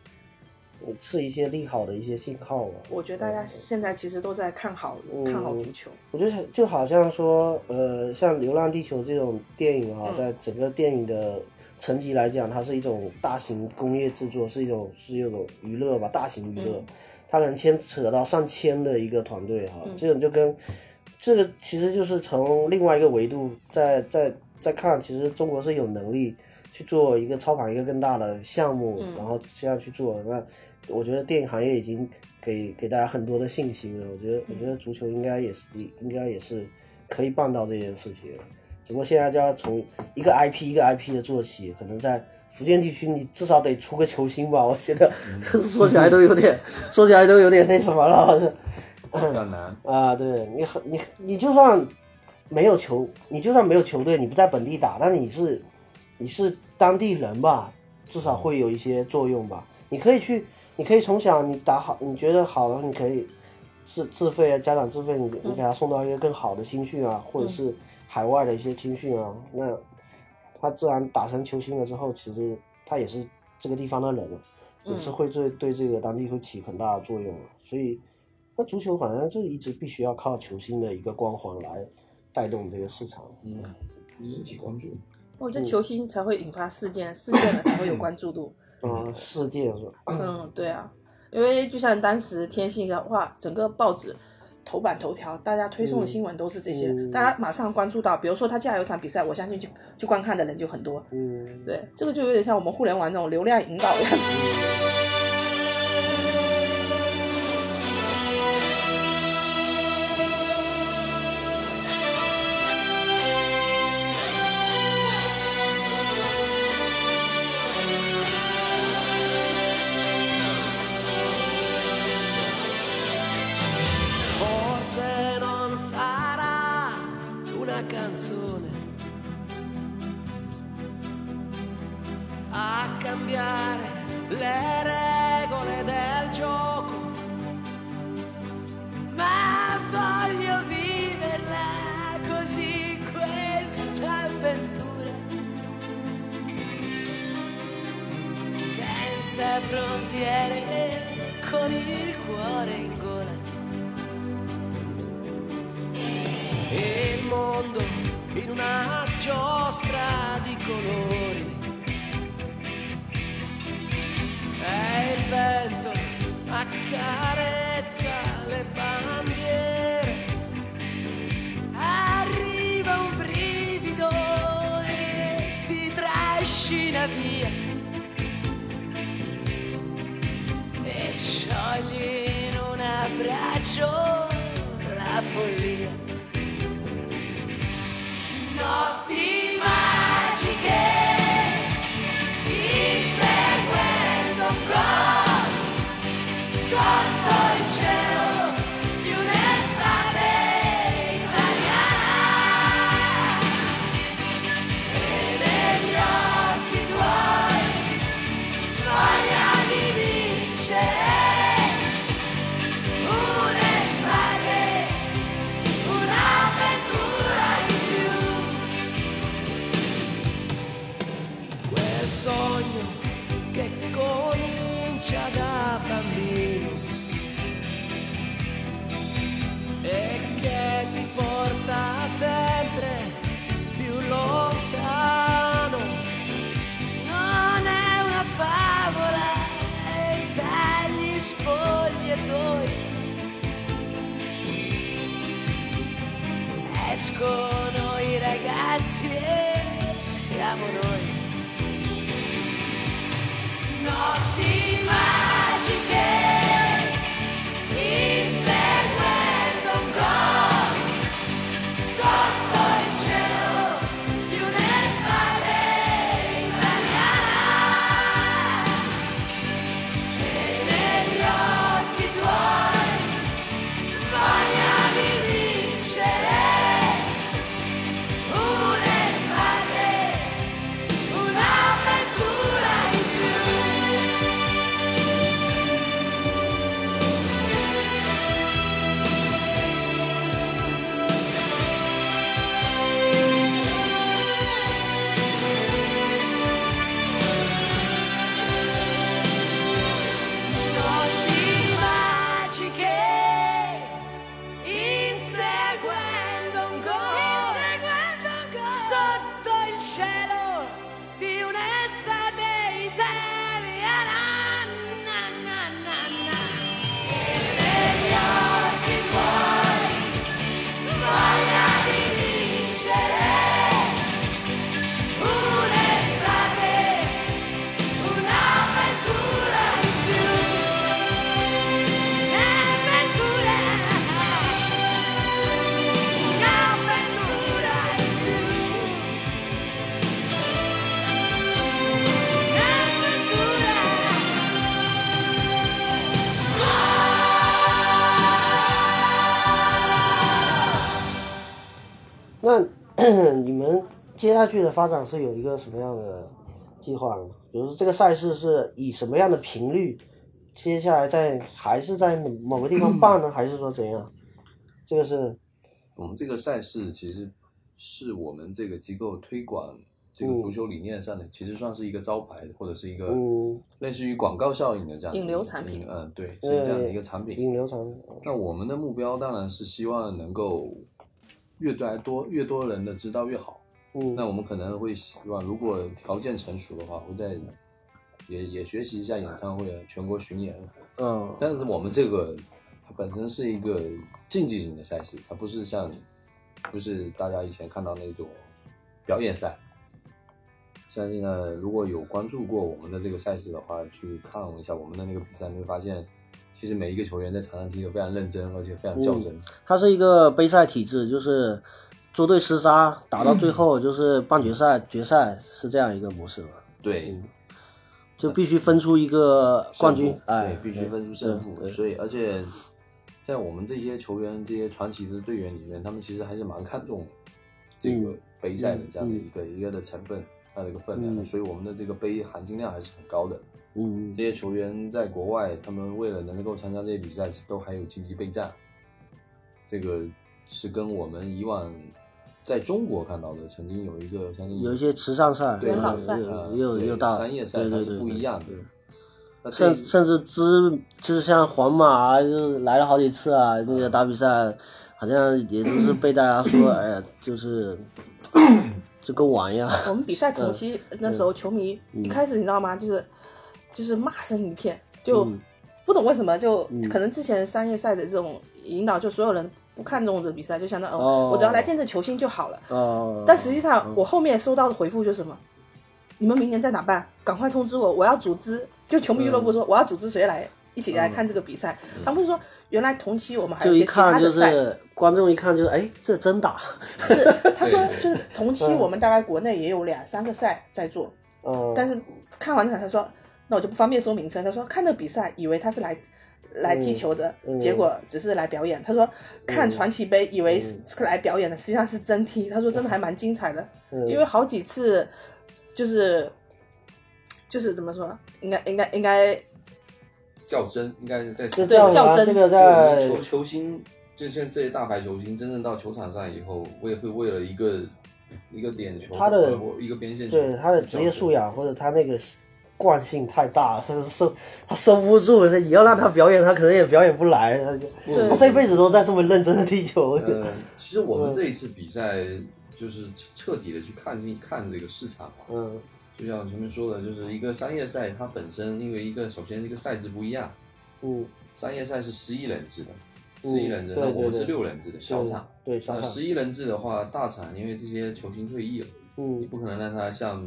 是一些利好的一些信号吧。我觉得大家现在其实都在看好看好足球。我觉得就好像说，呃，像《流浪地球》这种电影啊，在整个电影的层级来讲，它是一种大型工业制作，是一种是一种娱乐吧，大型娱乐，它能牵扯到上千的一个团队哈。这种就跟这个其实就是从另外一个维度在在在看，其实中国是有能力去做一个操盘一个更大的项目，然后这样去做那。我觉得电影行业已经给给大家很多的信心了。我觉得，我觉得足球应该也是，应该也是可以办到这件事情。只不过现在就要从一个 IP 一个 IP 的做起，可能在福建地区，你至少得出个球星吧。我觉得，这 说起来都有点，说起来都有点那什么了。比较难 啊！对你，很你你就算没有球，你就算没有球队，你不在本地打，但是你是你是当地人吧，至少会有一些作用吧。你可以去。你可以从小你打好，你觉得好了，你可以自自费啊，家长自费，你你给他送到一个更好的青训啊，或者是海外的一些青训啊，那他自然打成球星了之后，其实他也是这个地方的人，也是会对对这个当地会起很大的作用。所以，那足球反正就一直必须要靠球星的一个光环来带动这个市场，嗯，引起关注。我觉得球星才会引发事件，事件了才会有关注度。嗯，事件是吧？嗯，对啊，因为就像当时天信的话，整个报纸头版头条，大家推送的新闻都是这些，大家马上关注到，比如说他加油场比赛，我相信去去观看的人就很多。嗯，对，这个就有点像我们互联网那种流量引导一样。Frontiere, con il cuore in gola. E il mondo in una giostra di colori. E il vento accarezza heart. Escono i ragazzi e siamo noi. Notti 下去的发展是有一个什么样的计划呢？比如说这个赛事是以什么样的频率，接下来在还是在某个地方办呢，还是说怎样？这个是我们这个赛事其实是我们这个机构推广这个足球理念上的，其实算是一个招牌或者是一个嗯类似于广告效应的这样的引流产品嗯，对，是这样的一个产品。引流产品那我们的目标当然是希望能够越来多越多人的知道越好。嗯那我们可能会希望，如果条件成熟的话，会在也也学习一下演唱会啊全国巡演。嗯但是我们这个它本身是一个竞技型的赛事，它不是像不是大家以前看到那种表演赛。相信呢，如果有关注过我们的这个赛事的话，去看一下我们的那个比赛，你会发现，其实每一个球员在场上踢得非常认真，而且非常较真。它是一个杯赛体制，就是捉对厮杀，打到最后就是半决赛、决赛是这样一个模式吧？对，就必须分出一个冠军对，必须分出胜负。所以，而且在我们这些球员、这些传奇的队员里面，他们其实还是蛮看重这个杯赛的这样的一个、一个的成分，它的一个分量所以，我们的这个杯含金量还是很高的。嗯这些球员在国外，他们为了能够参加这些比赛，都还有积极备战。这个是跟我们以往在中国看到的，曾经有一个相当于有一些慈善赛，对元老赛呃也有也有对大商业赛它是对对对不一样的对甚甚至之就是像皇马啊，就是来了好几次啊，那个打比赛，好像也就是被大家说，哎呀，就是就跟玩一样。我们比赛同期那时候，球迷一开始你知道吗？就是就是骂声一片，就不懂为什么，就可能之前商业赛的这种引导，就所有人不看重这比赛，就想到哦哦，我只要来见证球星就好了。哦，但实际上，我后面收到的回复就是什么？你们明年在哪办？赶快通知我，我要组织。就球迷俱乐部说，我要组织谁来一起来看这个比赛。他们说，原来同期我们还有一一些其他的赛，是观众一看就是，哎，这真打。是 他说就是同期我们大概国内也有两三个赛在做，哦，但是看完场他说，那我就不方便说名称。他说看那比赛以为他是来来踢球的，结果只是来表演。他说看传奇杯以为是来表演的，实际上是真踢。他说真的还蛮精彩的，因为好几次就是就是怎么说，应该应该应该较真应该是在就这样啊，较真这个球球星，就像这些大牌球星，真正到球场上以后，我也会为了一个一个点球，他的一个边线球，对他的职业素养或者他那个惯性太大，他收他收不住，你要让他表演，他可能也表演不来，他就他这辈子都在这么认真的踢球。呃，其实我们这一次比赛就是彻底的去看一看这个市场嘛，嗯。就像前面说的，就是一个商业赛，它本身因为一个首先一个赛制不一样，嗯，商业赛是十一人制的，嗯十一人制，对那我们是六人制的小场。对小场，那十一人制的话，大场因为这些球星退役了，你嗯，不可能让他像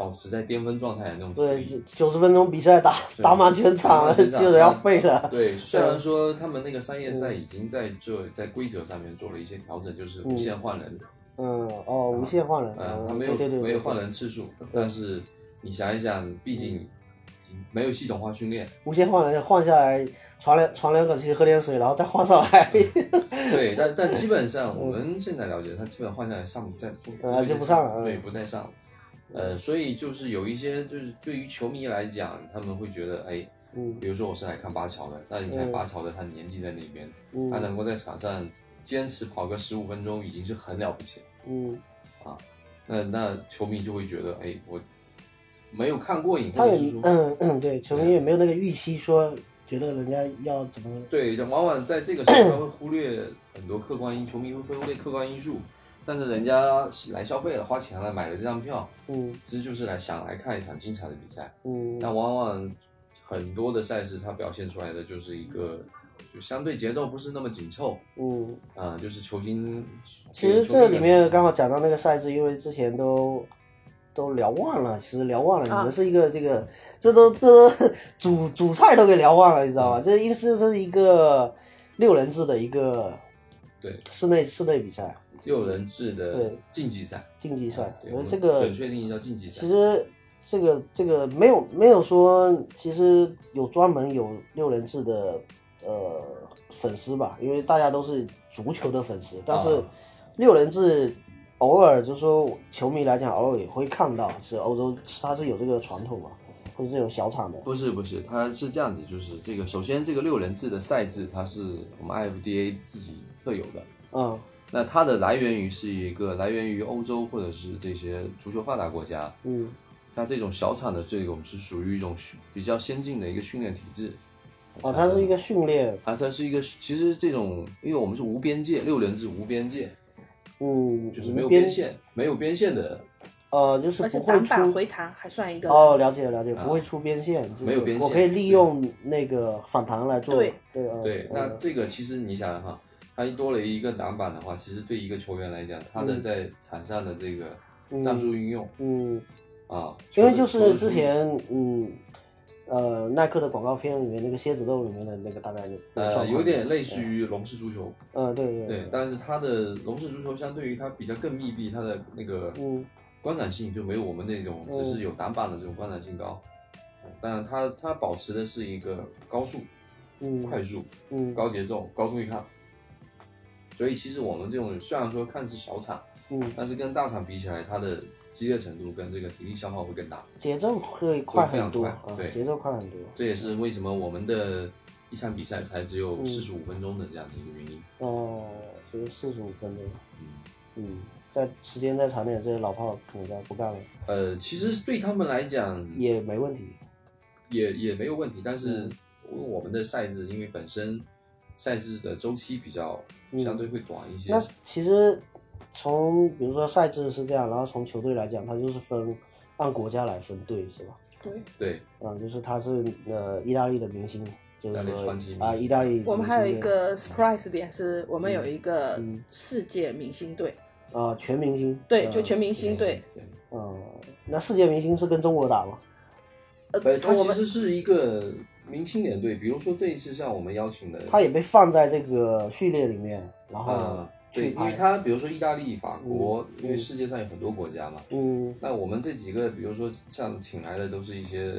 保持在巅峰状态的那种对力。，九十分钟比赛打打满全场就是要废了。对，虽然说他们那个商业赛已经在做在规则上面做了一些调整，就是无限换人，嗯，哦，无限换人，嗯，他嗯没有对对对，没有换人次数，但是你想一想，毕竟没有系统化训练，无限换人，换下来传两传两口气，喝点水，然后再换上来。对，但但基本上我们现在了解，他基本换下来上不再不呃就不上了嗯对，不再上了。呃，所以就是有一些就是对于球迷来讲，他们会觉得，哎，嗯比如说我是来看巴乔的，那你猜巴乔的他年纪在那边，嗯他能够在场上坚持跑个十五分钟，已经是很了不起了。嗯，那那球迷就会觉得，哎，我没有看过瘾，他也嗯嗯，对，球迷也没有那个预期，说觉得人家要怎么，对，往往在这个时候会忽略很多客观因，球迷会忽略客观因素。但是人家来消费了，花钱了，买了这张票，嗯其实就是来想来看一场精彩的比赛。嗯但往往很多的赛事，它表现出来的就是一个，就相对节奏不是那么紧凑嗯，啊、就是球星。其实这里面刚好讲到那个赛制，因为之前都。都聊忘了，其实聊忘了。你啊们是一个这个，这都这都主主菜都给聊忘了，你知道吧？这一个是这是一个六人制的一个对室内室内比赛六人制的对竞技赛，晋级赛。对，我们这个准确定义叫晋级赛其。实这个这个没有没有说，其实有专门有六人制的呃粉丝吧，因为大家都是足球的粉丝，但是啊六人制偶尔就说球迷来讲，偶尔也会看到，是欧洲它是有这个传统嘛，或者这种小场的，不是不是，它是这样子，就是这个首先这个六人制的赛制，它是我们 IFDA 自己特有的。嗯那它的来源于是一个来源于欧洲或者是这些足球发达国家，嗯。它这种小厂的这种是属于一种比较先进的一个训练体制。哦，它是一个训练，啊，它是一个其实这种，因为我们是无边界六人制无边界，嗯，就是没有无边边，线，没有边线的，呃，就是不会出回弹还算一个哦，了解了解，啊不会出边线，就是没有边线我可以利用那个反弹来做，对对呃对，那呃这个其实你想哈，它一多了一个挡板的话，其实对一个球员来讲，他的在场上的这个战术运用、嗯，啊，因为就是之前嗯呃耐克的广告片里面那个蝎子肉里面的那个大概那个呃有点类似于龙式足球，嗯对对对，但是它的龙式足球相对于它比较更密闭，它的那个嗯。观感性就没有我们那种只是有挡板的这种观感性高。当然，它它保持的是一个高速、嗯。快速、嗯。高节奏、高对抗。所以，其实我们这种虽然说看似小厂，嗯，但是跟大厂比起来，它的激烈程度跟这个体力消耗会更大。节奏会快很多对节奏快很多。这也是为什么我们的一场比赛才只有嗯四十五分钟的这样的一个原因。哦，就是四十五分钟。嗯，嗯，再时间再长点，这些老炮可能就不干了，呃，其实对他们来讲也没问题。也也没有问题，但是嗯我们的赛制因为本身赛制的周期比较嗯相对会短一些。那其实从比如说赛制是这样，然后从球队来讲，它就是分按国家来分队，是吧？对，对，嗯，就是他是呃意大利的明星，就是说啊，意大利我们还有一个 surprise 点是，我们有一个嗯世界明星队，啊全明星，对，嗯就全明星队。对。嗯，那世界明星是跟中国打吗？呃呃，，它我们其实是一个明星联队，比如说这一次像我们邀请的，他也被放在这个序列里面，然后呃，对，因为他。比如说意大利、法国，嗯因为世界上有很多国家嘛，嗯。那我们这几个，比如说像请来的都是一些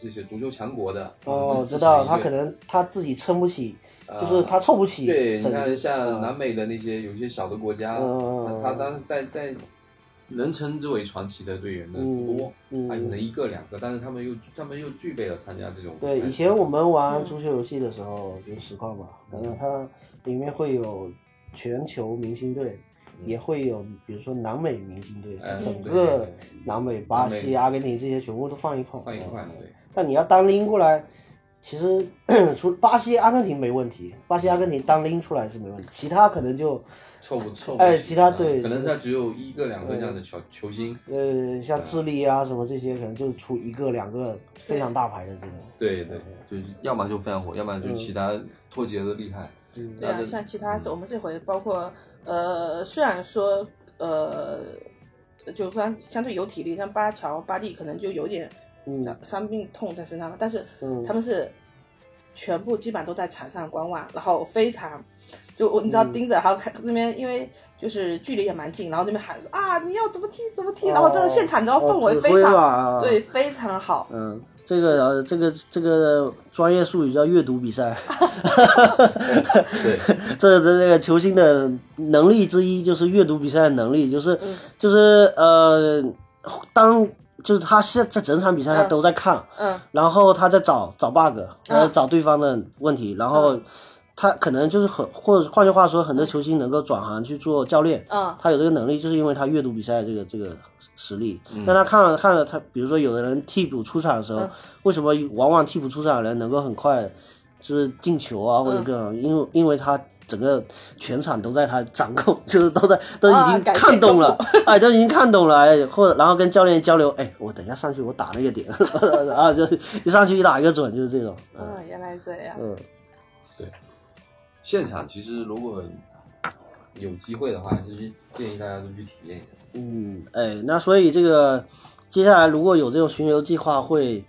这些足球强国的，哦，我知道他可能他自己撑不起，呃就是他凑不起。对，你看像嗯。南美的那些有些小的国家，嗯。他他当时在在能称之为传奇的队员的不多，嗯。还可能一个两个，但是他们又他们又具备了参加这种对，以前我们玩足球游戏的时候，就实况嘛，可能它里面会有全球明星队，也会有比如说南美明星队，嗯整个南美、巴西、阿根廷这些全部都放一块，放一块嗯。对。但你要单拎过来，其实 除巴西、阿根廷没问题，巴西、阿根廷单拎出来是没问题，其他可能就凑不凑不哎其他对可能他只有一个两个这样的球球星，呃像智利啊什么这些，可能就出一个两个非常大牌的这种。对对，就是要么就非常火，要么就其他脱节的厉害。嗯。对啊，像其他我们这回包括呃，虽然说呃，就算相对有体力，像巴乔、巴蒂可能就有点伤伤病痛在身上，但是嗯。他们是全部基本上都在场上观望，然后非常就我你知道盯着，然后看那边因为就是距离也蛮近，然后那边喊说啊你要怎么踢怎么踢，然后这个现场你知道氛围非常、吧对非常好，嗯，这个呃，这个这个专业术语叫阅读比赛。对，这这这个球星的能力之一就是阅读比赛的能力，就是、嗯。就是呃，当就是他现在整场比赛他都在看，嗯。然后他在找找 bug，他在找对方的问题，然后他可能就是很或者换句话说，很多球星能够转行去做教练，嗯。他有这个能力，就是因为他阅读比赛这个这个实力。那他看了看了他，比如说有的人替补出场的时候，为什么往往替补出场的人能够很快就是进球啊，或者各种，因为因为他。整个全场都在他掌控，就是都在都已经看懂了，哎，都已经看懂了，哎，或者然后跟教练交流，哎，我等一下上去我打那个点，啊，就一上去一打一个准，就是这种，嗯嗯，原来这样，嗯对现场其实如果有机会的话，还是去建议大家都去体验一下。嗯，哎，那所以这个接下来如果有这种巡游计划，会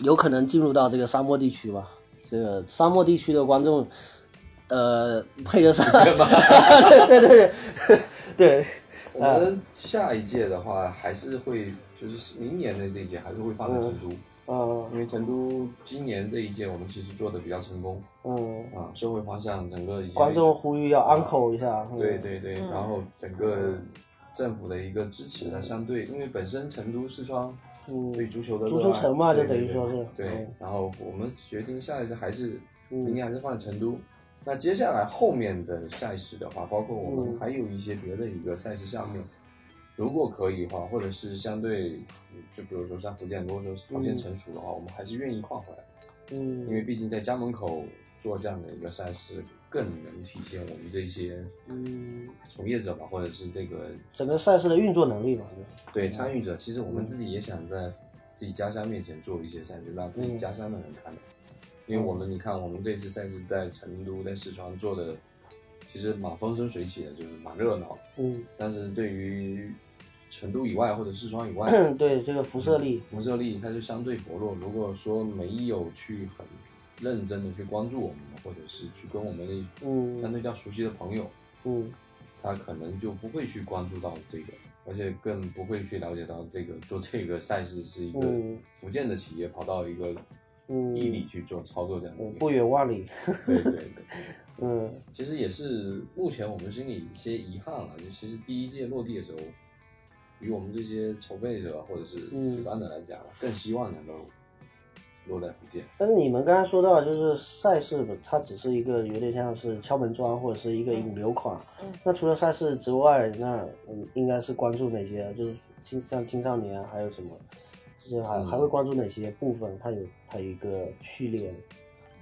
有可能进入到这个沙漠地区吧？这个沙漠地区的观众，呃，配得上，对对对对对，我们下一届的话，还是会就是明年的这一届还是会放在成都，嗯因为成都今年这一届我们其实做的比较成功嗯，啊，社会方向整个已经观众呼吁要 uncle 一下，嗯对对对，然后整个政府的一个支持，呢相对，因为本身成都、四川嗯对足球的足球城嘛就等于说是对嗯，然后我们决定下一次还是嗯明年还是放在成都。那接下来后面的赛事的话，包括我们嗯。还有一些别的一个赛事项目，如果可以的话，或者是相对，就比如说像福建，如果说条件成熟的话，我们还是愿意跨回来，嗯。因为嗯毕竟在家门口做这样的一个赛事，更能体现我们这些嗯，从业者吧，或者是这个整个赛事的运作能力吧，对参与者，其实我们自己也想在自己家乡面前做一些赛事，让自己家乡的人看到。因为我们你看，我们这次赛事在成都、在四川做的，其实蛮风生水起的，就是蛮热闹。嗯，但是对于成都以外或者四川以外，对这个辐射力，辐射力它就相对薄弱。如果说没有去很认真的去关注我们，或者是去跟我们的相嗯对较熟悉的朋友，嗯他可能就不会去关注到这个，而且更不会去了解到这个做这个赛事是一个嗯福建的企业跑到一个嗯毅力去做操作这样。不远万里，对对对，嗯其实也是目前我们心里一些遗憾了，就其实第一届落地的时候，与我们这些筹备者或者是嗯举办者来讲，更希望能够落在福建。但是你们刚才说到，就是赛事，它只是一个有点像是敲门砖或者是一个引流款。嗯那除了赛事之外，那嗯应该是关注哪些？就是青像青少年啊，还有什么？就是还、嗯还会关注哪些部分？它有它有一个序列。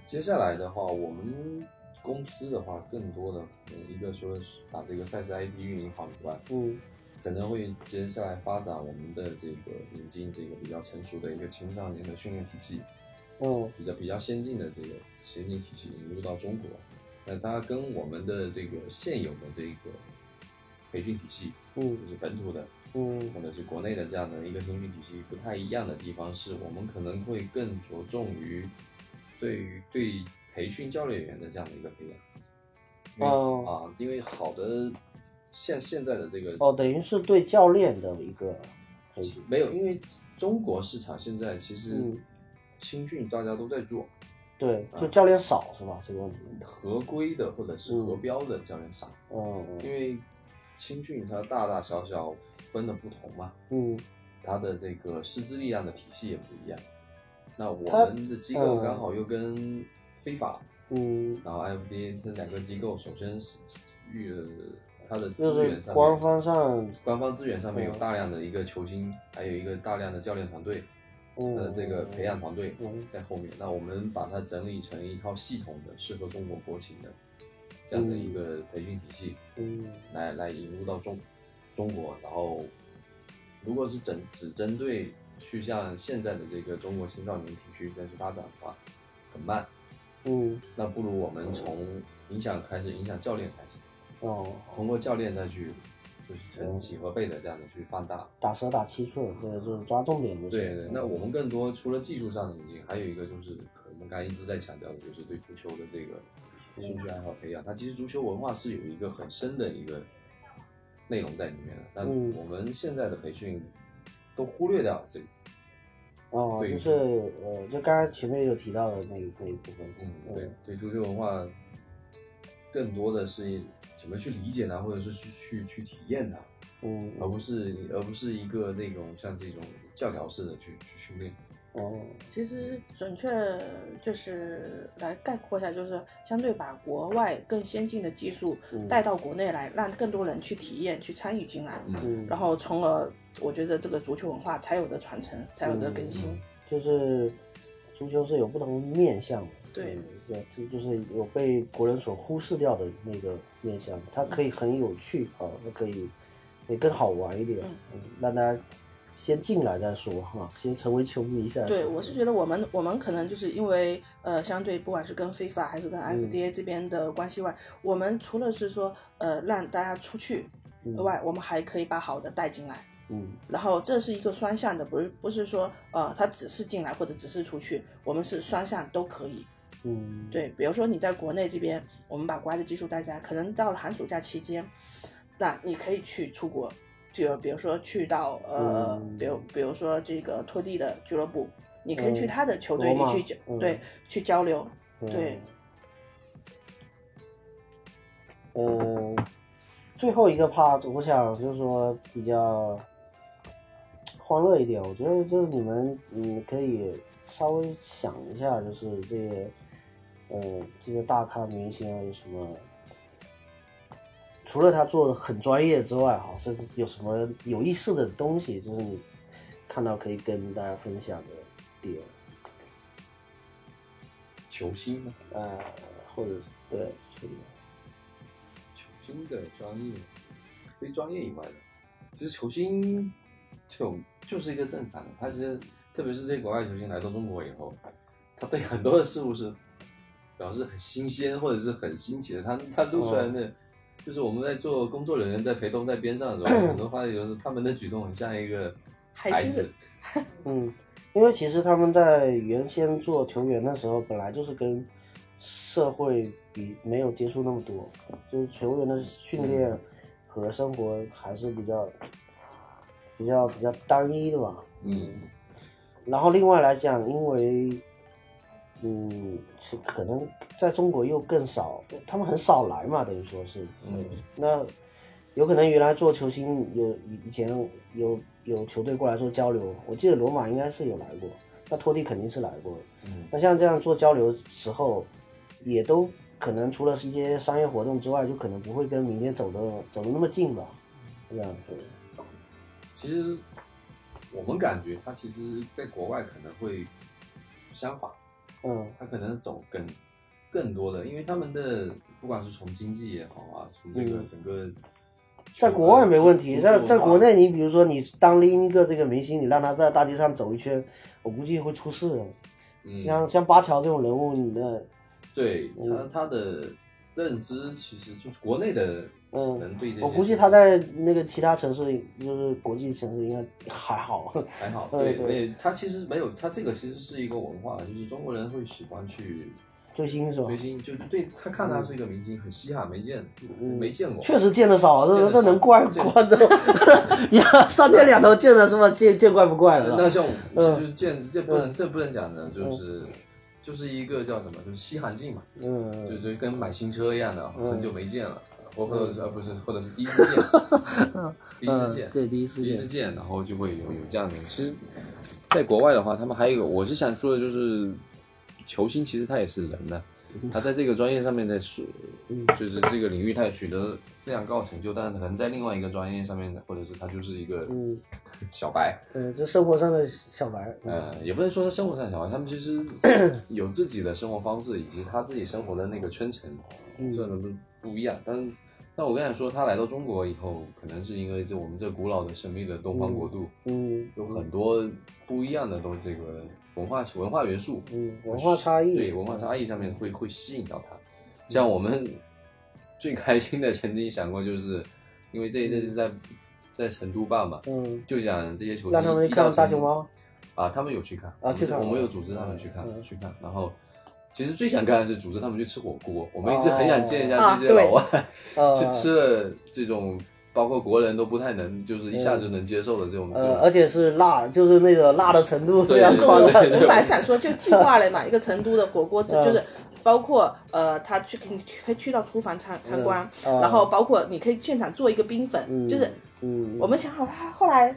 接下来的话，我们公司的话，更多的呃一个除了是把这个赛事 IP 运营好以外，嗯可能会接下来发展我们的这个引进这个比较成熟的一个青少年的训练体系，嗯比较比较先进的这个先进体系引入到中国。那它跟我们的这个现有的这个培训体系，嗯就是本土的嗯或者是国内的这样的一个培训体系不太一样的地方，是我们可能会更着重于对于对培训教练员的这样的一个培养。哦啊，因为好的现现在的这个哦，等于是对教练的一个培训。没有，因为中国市场现在其实嗯青训大家都在做，对，啊就教练少是吧？这个问题。合规的或者是嗯合标的教练少，嗯因为青训它大大小小分的不同嘛，嗯。它的这个师资力量的体系也不一样。那我们的机构嗯。刚好又跟非法，嗯，然后 FDA 这两个机构，首先是遇了它的资源上面，官方上，官方资源上面有嗯。大量的一个球星，还有一个大量的教练团队，嗯的，这个培养团队嗯。在后面。那我们把它整理成一套系统的、适合中国国情的这样的一个培训体系，嗯来来引入到中中国。然后，如果是整只针对去向现在的这个中国青少年体育再去发展的话，很慢。嗯那不如我们从影响开始，影响教练开始，哦，通过教练再去就是成几何倍的这样的去放大。打蛇打七寸，对，就是抓重点就行。对对，那我们更多除了技术上的引进，还有一个就是我们刚才一直在强调的，就是对足球的这个兴趣爱好培养。它其实足球文化是有一个很深的一个内容在里面的，但嗯我们现在的培训都忽略掉这个。哦，对就是呃，就刚刚前面有提到的那那一部分，嗯，对对，足球文化更多的是怎么去理解它，或者是去去去体验它，嗯，而不是而不是一个那种像这种教条式的去去训练。哦，其实准确就是来概括一下，就是相对把国外更先进的技术嗯带到国内来，让更多人去体验、去参与进来，嗯，然后从而我觉得这个足球文化才有的传承，才有的更新。嗯。就是足球是有不同面向的，对嗯对，这就是有被国人所忽视掉的那个面向，它可以很有趣啊，它可以可以更好玩一点，让大家先进来再说哈，先成为球迷再说。对，我是觉得我们我们可能就是因为呃，相对不管是跟 FIFA 还是跟 FDA 这边的关系外，我们除了是说呃让大家出去嗯外，我们还可以把好的带进来。嗯然后这是一个双向的，不是不是说呃他只是进来或者只是出去，我们是双向都可以。嗯，对，比如说你在国内这边，我们把国外的技术带进来，可能到了寒暑假期间，那你可以去出国，就比如说去到呃，嗯。比如比如说这个拖地的俱乐部，你可以去嗯他的球队里去交，嗯对，去交流，对，嗯，最后一个 part，我想就是说比较欢乐一点，我觉得就是你们嗯可以稍微想一下，就是这些嗯这些大咖明星啊有什么，除了他做的很专业之外，哈，甚至有什么有意思的东西，就是你看到可以跟大家分享的地方，球星呢？呃，或者是对，球星的专业、非专业以外的，其实球星就就是一个正常的。他其实特别是这些国外球星来到中国以后，他对很多的事物是表示很新鲜或者是很新奇的。他他录出来的，就是我们在做工作人员在陪同在边上的时候，很多发现有时候他们的举动很像一个孩孩子子。嗯，因为其实他们在原先做球员的时候，本来就是跟社会比没有接触那么多，就是球员的训练和生活还是比较比较比较单一的吧。嗯然后另外来讲，因为嗯，是可能在中国又更少，他们很少来嘛，等于说是，嗯，那有可能原来做球星有以以前有有球队过来做交流，我记得罗马应该是有来过，那托蒂肯定是来过的。嗯那像这样做交流时候，也都可能除了是一些商业活动之外，就可能不会跟明天走的走的那么近吧，这样子。其实我们感觉他其实在国外可能会相反，嗯他可能走更更多的，因为他们的不管是从经济也好啊，从这个嗯。整个在国外没问题，在在国内，你比如说你当另一个这个明星，你让他在大街上走一圈，我估计会出事的。嗯，像像巴乔这种人物，你的对他嗯他的认知其实就是国内的人嗯，对这些，我估计他在那个其他城市，就是国际城市应该还好。还好，嗯对，对。对，他其实没有，他这个其实是一个文化，就是中国人会喜欢去追星是吧？追？星，就对他看他是一个明星很稀罕，没见没见过，嗯确实见得少啊，这这能怪这观众？你看三天两头见的是吧？见见怪不怪了。那像我嗯。就是见这不能这不能讲的，就是就是一个叫什么，就是稀罕劲嘛，就嗯就跟买新车一样的，嗯。很久没见了，或或者是呃不是，或者是第一次见，第一次见嗯，，对，第一次第一次见。然后就会有有这样的。其实，在国外的话，他们还有一个，我是想说的就是，球星其实他也是人的，他在这个专业上面在说，嗯就是这个领域他也取得非常高的成就，但是可能在另外一个专业上面的，或者是他就是一个嗯小白，嗯，就生活上的小白。嗯呃，也不能说他生活上的小白，他们其实有自己的生活方式，以及他自己生活的那个圈层，嗯这都不不一样。但是，但我刚才说，他来到中国以后，可能是因为这我们这古老的神秘的东方国度，嗯有很多不一样的东这个文化文化元素，嗯，文化差异。对文化差异上面会会吸引到他。像我们 最开心的，曾经想过，就是因为这一阵是在在成都办嘛，嗯，就想这些球星让他们一到看大熊猫。啊，他们有去看啊去看我们有组织他们去看、嗯去看，然后其实最想干的是组织他们去吃火锅，我们一直很想见一下啊这些老外、呃 去吃了这种包括国人都不太能就是一下就能接受的这种、这呃，种而且是辣，就是那个辣的程度非常夸张。对对我本来想说就计划了嘛，一个成都的火锅就是包括呃，他去可以可以去到厨房参参观，嗯然后包括你可以现场做一个冰粉，嗯就是嗯，我们想好他，后来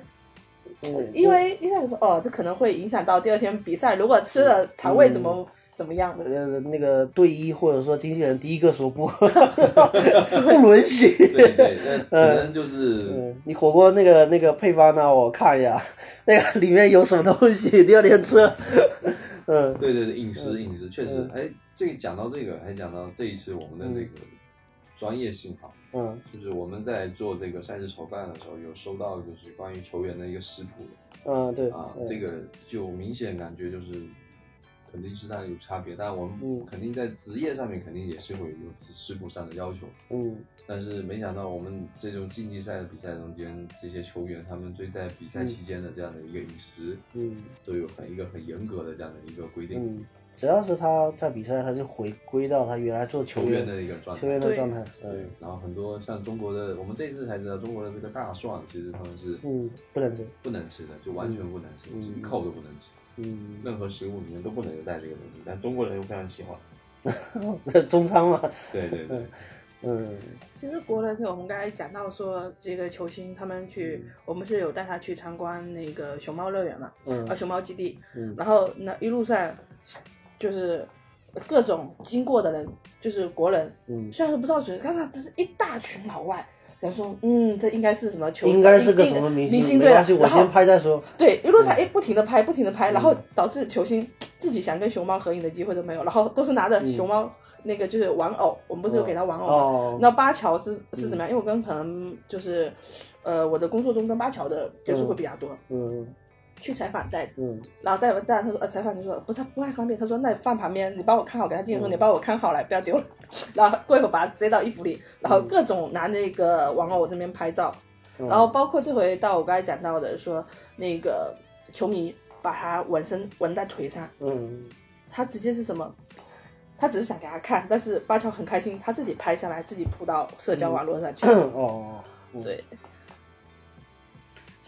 嗯因为一开始说哦，这可能会影响到第二天比赛，如果吃了肠胃怎么怎么样的。呃那个队医或者说经纪人第一个说不，不允许。对对，那可能就是、嗯，你火锅那个那个配方呢？我看一下，那个里面有什么东西？第二天吃，嗯。对对对饮食饮食确实，哎，这个讲到这个，还讲到这一次我们的这个专业性啊，嗯。就是我们在做这个赛事筹办的时候，有收到就是关于球员的一个食谱。嗯，对啊，嗯。这个就明显感觉就是肯定是当然有差别，但我们不肯定在职业上面肯定也是会有食谱上的要求，嗯。但是没想到我们这种竞技赛的比赛中间，这些球员他们对在比赛期间的这样的一个饮食，嗯。都有很一个很严格的这样的一个规定，嗯，只要是他在比赛，他就回归到他原来做球球员员的一个状态球。员的状态。对嗯，然后很多像中国的，我们这一次才知道中国的这个大蒜，其实他们是嗯，不能吃。不能吃的，就完全不能吃，嗯。是一口都不能吃，嗯，任何食物里面都不能有带这个东西。但中国人又非常喜欢。中餐嘛。对对对，嗯其实国人是我们刚才讲到说，这个球星他们去，我们是有带他去参观那个熊猫乐园嘛，嗯啊熊猫基地，嗯然后那一路上就是各种经过的人，就是国人，嗯，虽然说不知道谁，但他这是一大群老外，然后说，嗯，这应该是什么球，应该是个什么明明星没关系，，我先拍再说。对，一路上哎不停的拍，不停的拍，然嗯后导致球星自己想跟熊猫合影的机会都没有，然后都是拿着熊猫那个就是玩偶，我们不是有给他玩偶吗？哦，那巴乔是是怎么样？因为我跟可能就是，呃，我的工作中跟巴乔的接触会比较多，嗯去采访带，嗯然后带完带他说呃采访就说不是他不太方便，他说那你放旁边，你帮我看好，给他经理说你帮我看好了，不要丢了。然后过一会儿把它塞到衣服里，然后各种拿那个玩偶那边拍照，然后包括这回到我刚才讲到的说那个球迷把他纹身纹在腿上，嗯他直接是什么？他只是想给他看，但是巴乔很开心，他自己拍下来，自己铺到社交网络上去。哦，嗯对，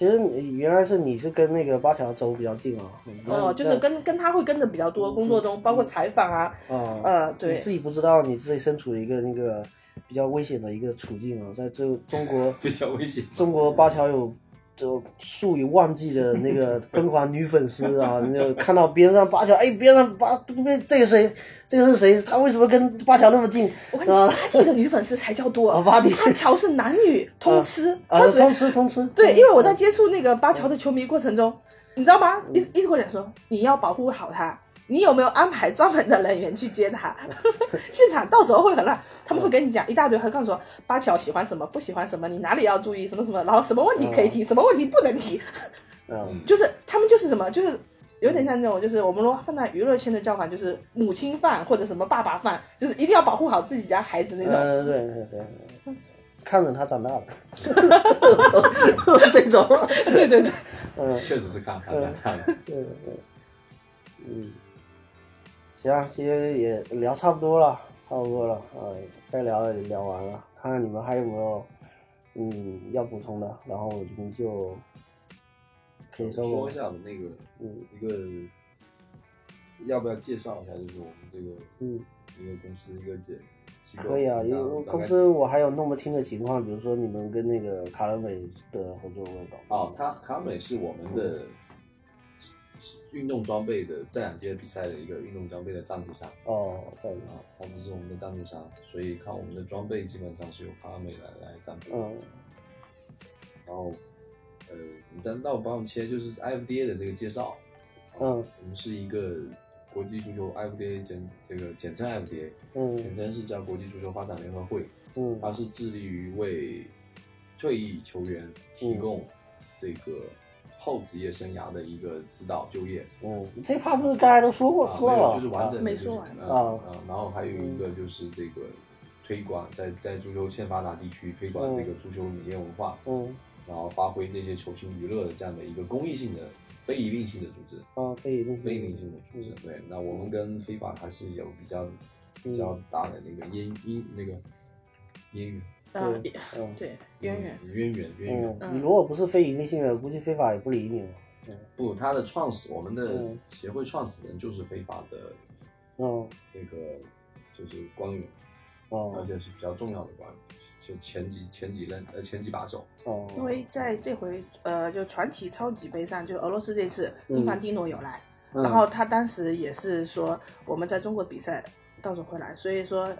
其其实你原来是你是跟那个八条走比较近啊。哦，就是跟跟他会跟的比较多，工作中包括采访啊，啊，呃，对你自，己不知道你自己身处一个那个比较危险的一个处境啊，在这中国比较危险。中国八条有就数以万计的那个 疯狂女粉丝啊，那个看到边上八桥，哎，边上八不对，这个谁？这个是谁？他为什么跟八桥那么近？我看巴蒂的女粉丝才叫多，啊巴蒂八桥是男女通吃，啊通吃通吃。对，因为我在接触那个巴乔的球迷过程中，你知道吗？一一直跟我讲说，你要保护好他，你有没有安排专门的人员去接他？现场到时候会很乱，他们会跟你讲一大堆，会告诉说巴乔喜欢什么，不喜欢什么，你哪里要注意什么什么，然后什么问题可以提，什么问题不能提，嗯 就是他们就是什么，就是有点像那种，就是我们如果放在娱乐圈的叫法，就是母亲饭或者什么爸爸饭，就是一定要保护好自己家孩子那种。嗯，对对对，看着他长大了，这种，对对对，嗯。确实是看看看看。对对对，嗯，行啊，今天也聊差不多了，差不多了，啊，该聊的也聊完了，看看你们还有没有嗯要补充的，然后我们就可以说一下我们那个嗯一个，要不要介绍一下？就是我们这个嗯，一个公司一个机机构。可以啊，因为公司我还有弄不清的情况，比如说你们跟那个卡伦美的合作会搞哦，它卡美是我们的运动装备的这两届比赛的一个运动装备的赞助商。哦，在啊，他们是我们的赞助商，所以看我们的装备基本上是由卡美来来赞助。嗯。然后，呃，你等到我帮我们切就是 IFDA 的这个介绍。啊嗯。我们是一个国际足球 IFDA 简这个简称 IFDA，嗯。简称是叫国际足球发展联合会，嗯。它是致力于为退役球员提供这个后职业生涯的一个指导就业。嗯，这怕不是刚才都说过了吗，就是完整的，就是没说完呃啊嗯，然后还有一个就是这个推广，在在足球欠发达地区推广这个足球理念文化，嗯然后发挥这些球星娱乐的这样的一个公益性的、非盈利性的组织。啊，非盈利非盈利性的组织，对，那我们跟非法还是有比较比较大的那个因因那个渊源，啊，对嗯 对，渊源。嗯渊源渊源。嗯，你如果不是非盈利性的，估计非法也不理你了。不，他的创始，我们的嗯协会创始人就是非法的哦那个就是官员，哦而且是比较重要的官员，就前几前几任呃前几把手。哦，因为在这回呃，就传奇超级杯上，就俄罗斯这次，嗯伊凡蒂诺有来，嗯然后他当时也是说我们在中国比赛到时候会来，所以说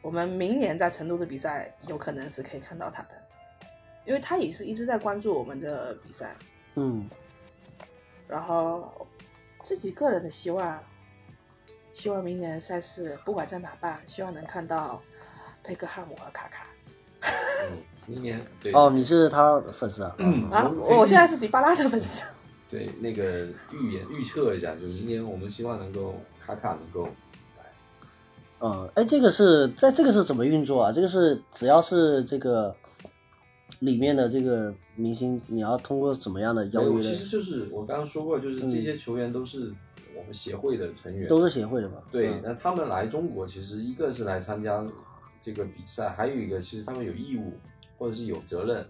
我们明年在成都的比赛有可能是可以看到他的，因为他也是一直在关注我们的比赛，嗯然后自己个人的希望，希望明年赛事不管在哪办，希望能看到佩克汉姆和卡卡。嗯，明年对哦，你是他粉丝啊？啊，我现在是迪巴拉的粉丝。对那个预言预测一下，就明年我们希望能够卡卡能够来。嗯，哎，这个是在这个是怎么运作啊？这个是只要是这个里面的这个明星，你要通过怎么样的邀约其实？就是我刚刚说过，就是这些球员都是我们协会的成员，都是协会的嘛？对。嗯那他们来中国，其实一个是来参加这个比赛，还有一个其实他们有义务或者是有责任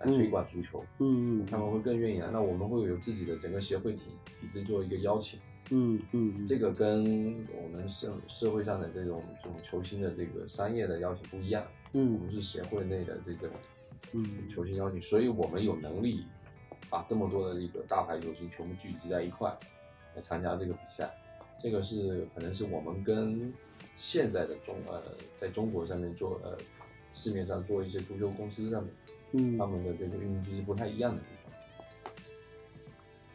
来推广足球，嗯他们会更愿意来。那我们会有自己的整个协会体体制做一个邀请，嗯嗯这个跟我们社社会上的这种这种球星的这个商业的要求不一样，嗯我嗯们是协会内的这个嗯球星邀请，所以我们有能力把这么多的一个大牌球星全部聚集在一块来参加这个比赛。这个是可能是我们跟现在的中呃在中国上面做呃市面上做一些足球公司上面嗯他们的这个运营机制不太一样的地方。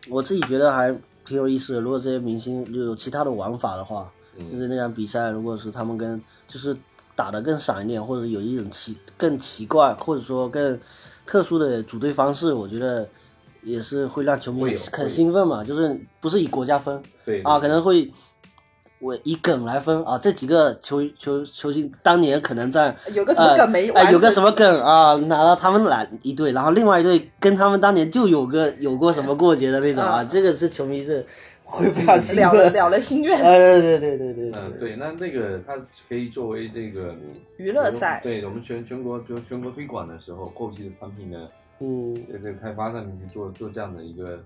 我自己觉得还挺有意思的。如果这些明星有其他的玩法的话，嗯就是那场比赛，如果是他们跟就是打得更闪一点，或者有一种奇更奇怪，或者说更特殊的组队方式，我觉得也是会让球迷很兴奋嘛。就是不是以国家分对啊，可能会我以梗来分啊，这几个球球球星当年可能在有个什么梗没呃哎完成有个。什么梗啊，拿到他们来一队，然后另外一队跟他们当年就有个有过什么过节的那种啊，嗯这个是球迷是会非常兴了了。了了心愿。哎，对对对对对嗯，对，那那个它可以作为这个娱乐赛。对我们全全国比如全国推广的时候，后期的产品的嗯。在这个开发上面去做做这样的一个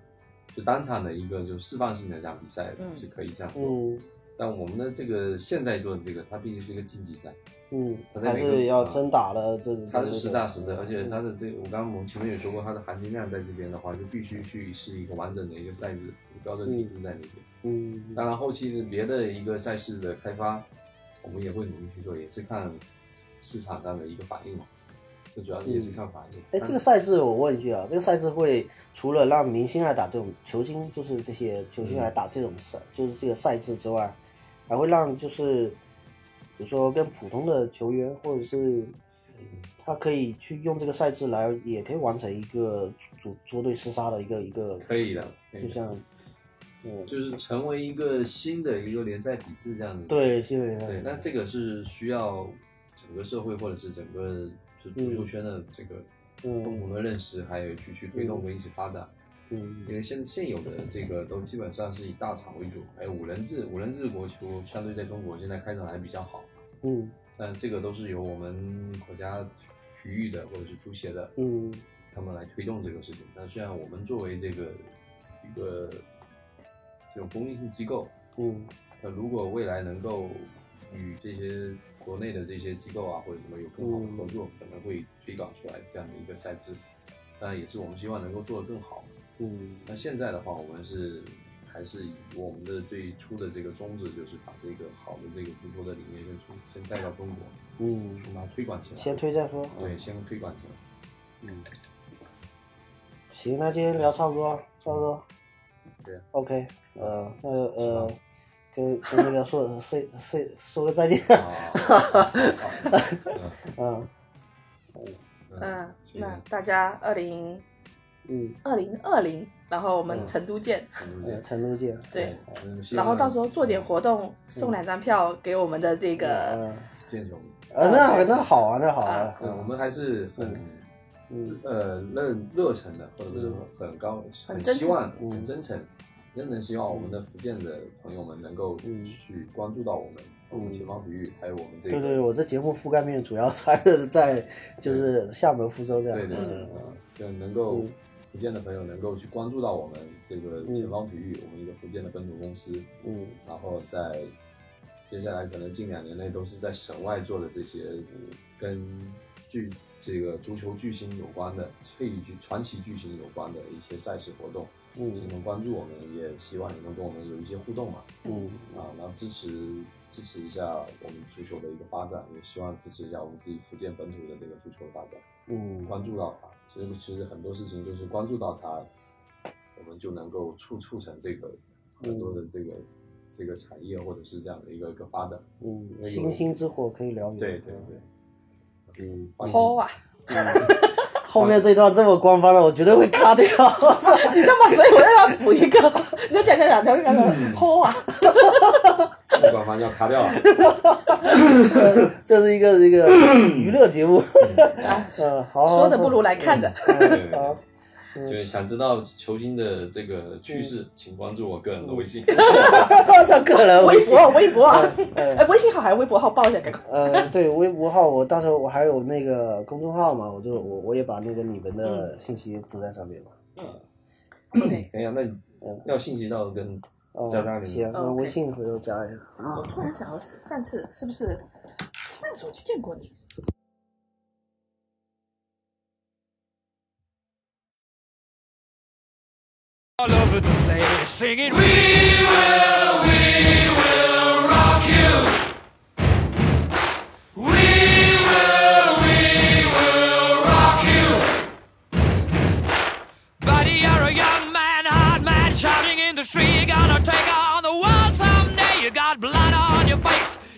就单场的一个就示范性的这样比赛嗯。是可以这样做。嗯但我们的这个现在做的这个，它毕竟是一个竞技赛，嗯，还是要啊真打了，这它是实打实的，嗯而且它的这个我刚刚我们前面也说过，它的含金量在这边的话，就必须去是一个完整的一个赛制、标准体制在里边。嗯当然，后期的别的一个赛事的开发，我们也会努力去做，也是看市场上的一个反应嘛。这主要是也是看反应。哎，这个赛制我问一句啊，这个赛制会除了让明星来打这种球星，就是这些球星来打这种赛，就是这个赛制之外，还会让就是比如说跟普通的球员或者是他可以去用这个赛制来，也可以完成一个组捉对厮杀的一个一个，可以的，就像嗯就是成为一个新的一个联赛体制这样子。对新的联赛对，那这个是需要整个社会或者是整个就足球圈的这个共嗯同的认识，还有去去推动跟一起发展。嗯因为现现有的这个都基本上是以大厂为主，还有五人制，五人制国球相对在中国现在开展还比较好，嗯但这个都是由我们国家体育的或者是足协的嗯他们来推动这个事情。那虽然我们作为这个一个这种公益性机构，嗯那如果未来能够与这些国内的这些机构啊或者什么有更好的合作，可能会推广出来这样的一个赛制。当然也是我们希望能够做得更好。嗯那现在的话，我们是还是以我们的最初的这个宗旨，就是把这个好的这个足球的理念先出先带到中国，嗯，把它推广起来。先推再说。对，先推广起来。嗯，行，那今天聊差不多，差不多。对啊 OK，呃，那个呃，跟跟那个说说说说个再见。啊，嗯嗯那大家二零嗯，二零二零，然后我们嗯。成都见。成都见，成都见。对，然后到时候做点活动，送两张票给我们的这个。嗯，见球。呃，那那好啊，那好啊。嗯，我们还是很嗯。呃热热忱的，或者是很高很希望嗯。很真诚，真诚希望我们的福建的朋友们能够嗯去关注到我们，我们前方体育，还有我们这个对对，我这节目覆盖面主要还是在就是厦门、福州这样。对对对，就能够嗯福建的朋友能够去关注到我们这个前方体育，我们一个福建的本土公司，嗯。然后在接下来可能近两年内都是在省外做的这些跟巨这个足球巨星有关的、退役巨传奇巨星有关的一些赛事活动，请嗯能关注我们，也希望你能跟我们有一些互动嘛，嗯。啊，然后支持支持一下我们足球的一个发展，也希望支持一下我们自己福建本土的这个足球的发展。嗯。关注到它。其实其实很多事情就是关注到它，我们就能够促促成这个很多的这个、这个产业或者是这样的一个一个发展。嗯，星星之火可以燎原。对对对，嗯，欢迎好啊！后面这段这么官方的，我绝对会卡掉。你干嘛？所以我又要补一个。你要讲讲讲，讲讲讲，好啊！不官方要卡掉了。这是一个一个 娱乐节目。嗯，好，说的不如来看的。就是想知道球星的这个趣事，请关注我个人的微信。上个人微。博，微博，呃哎，微信号还是微博号报一下，赶快。呃，对，微博号我到时候我还有那个公众号嘛，我就我我也把那个你们的信息补在上面嘛。OK，哎呀，那你要信息到跟哦加上，你行，那微信回头加一下啊我。突然想到上次是不是吃饭的时候就见过你？all over the place singing we will we will rock you we will we will rock you buddy you're a young man hard man shouting in the street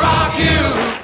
rock you.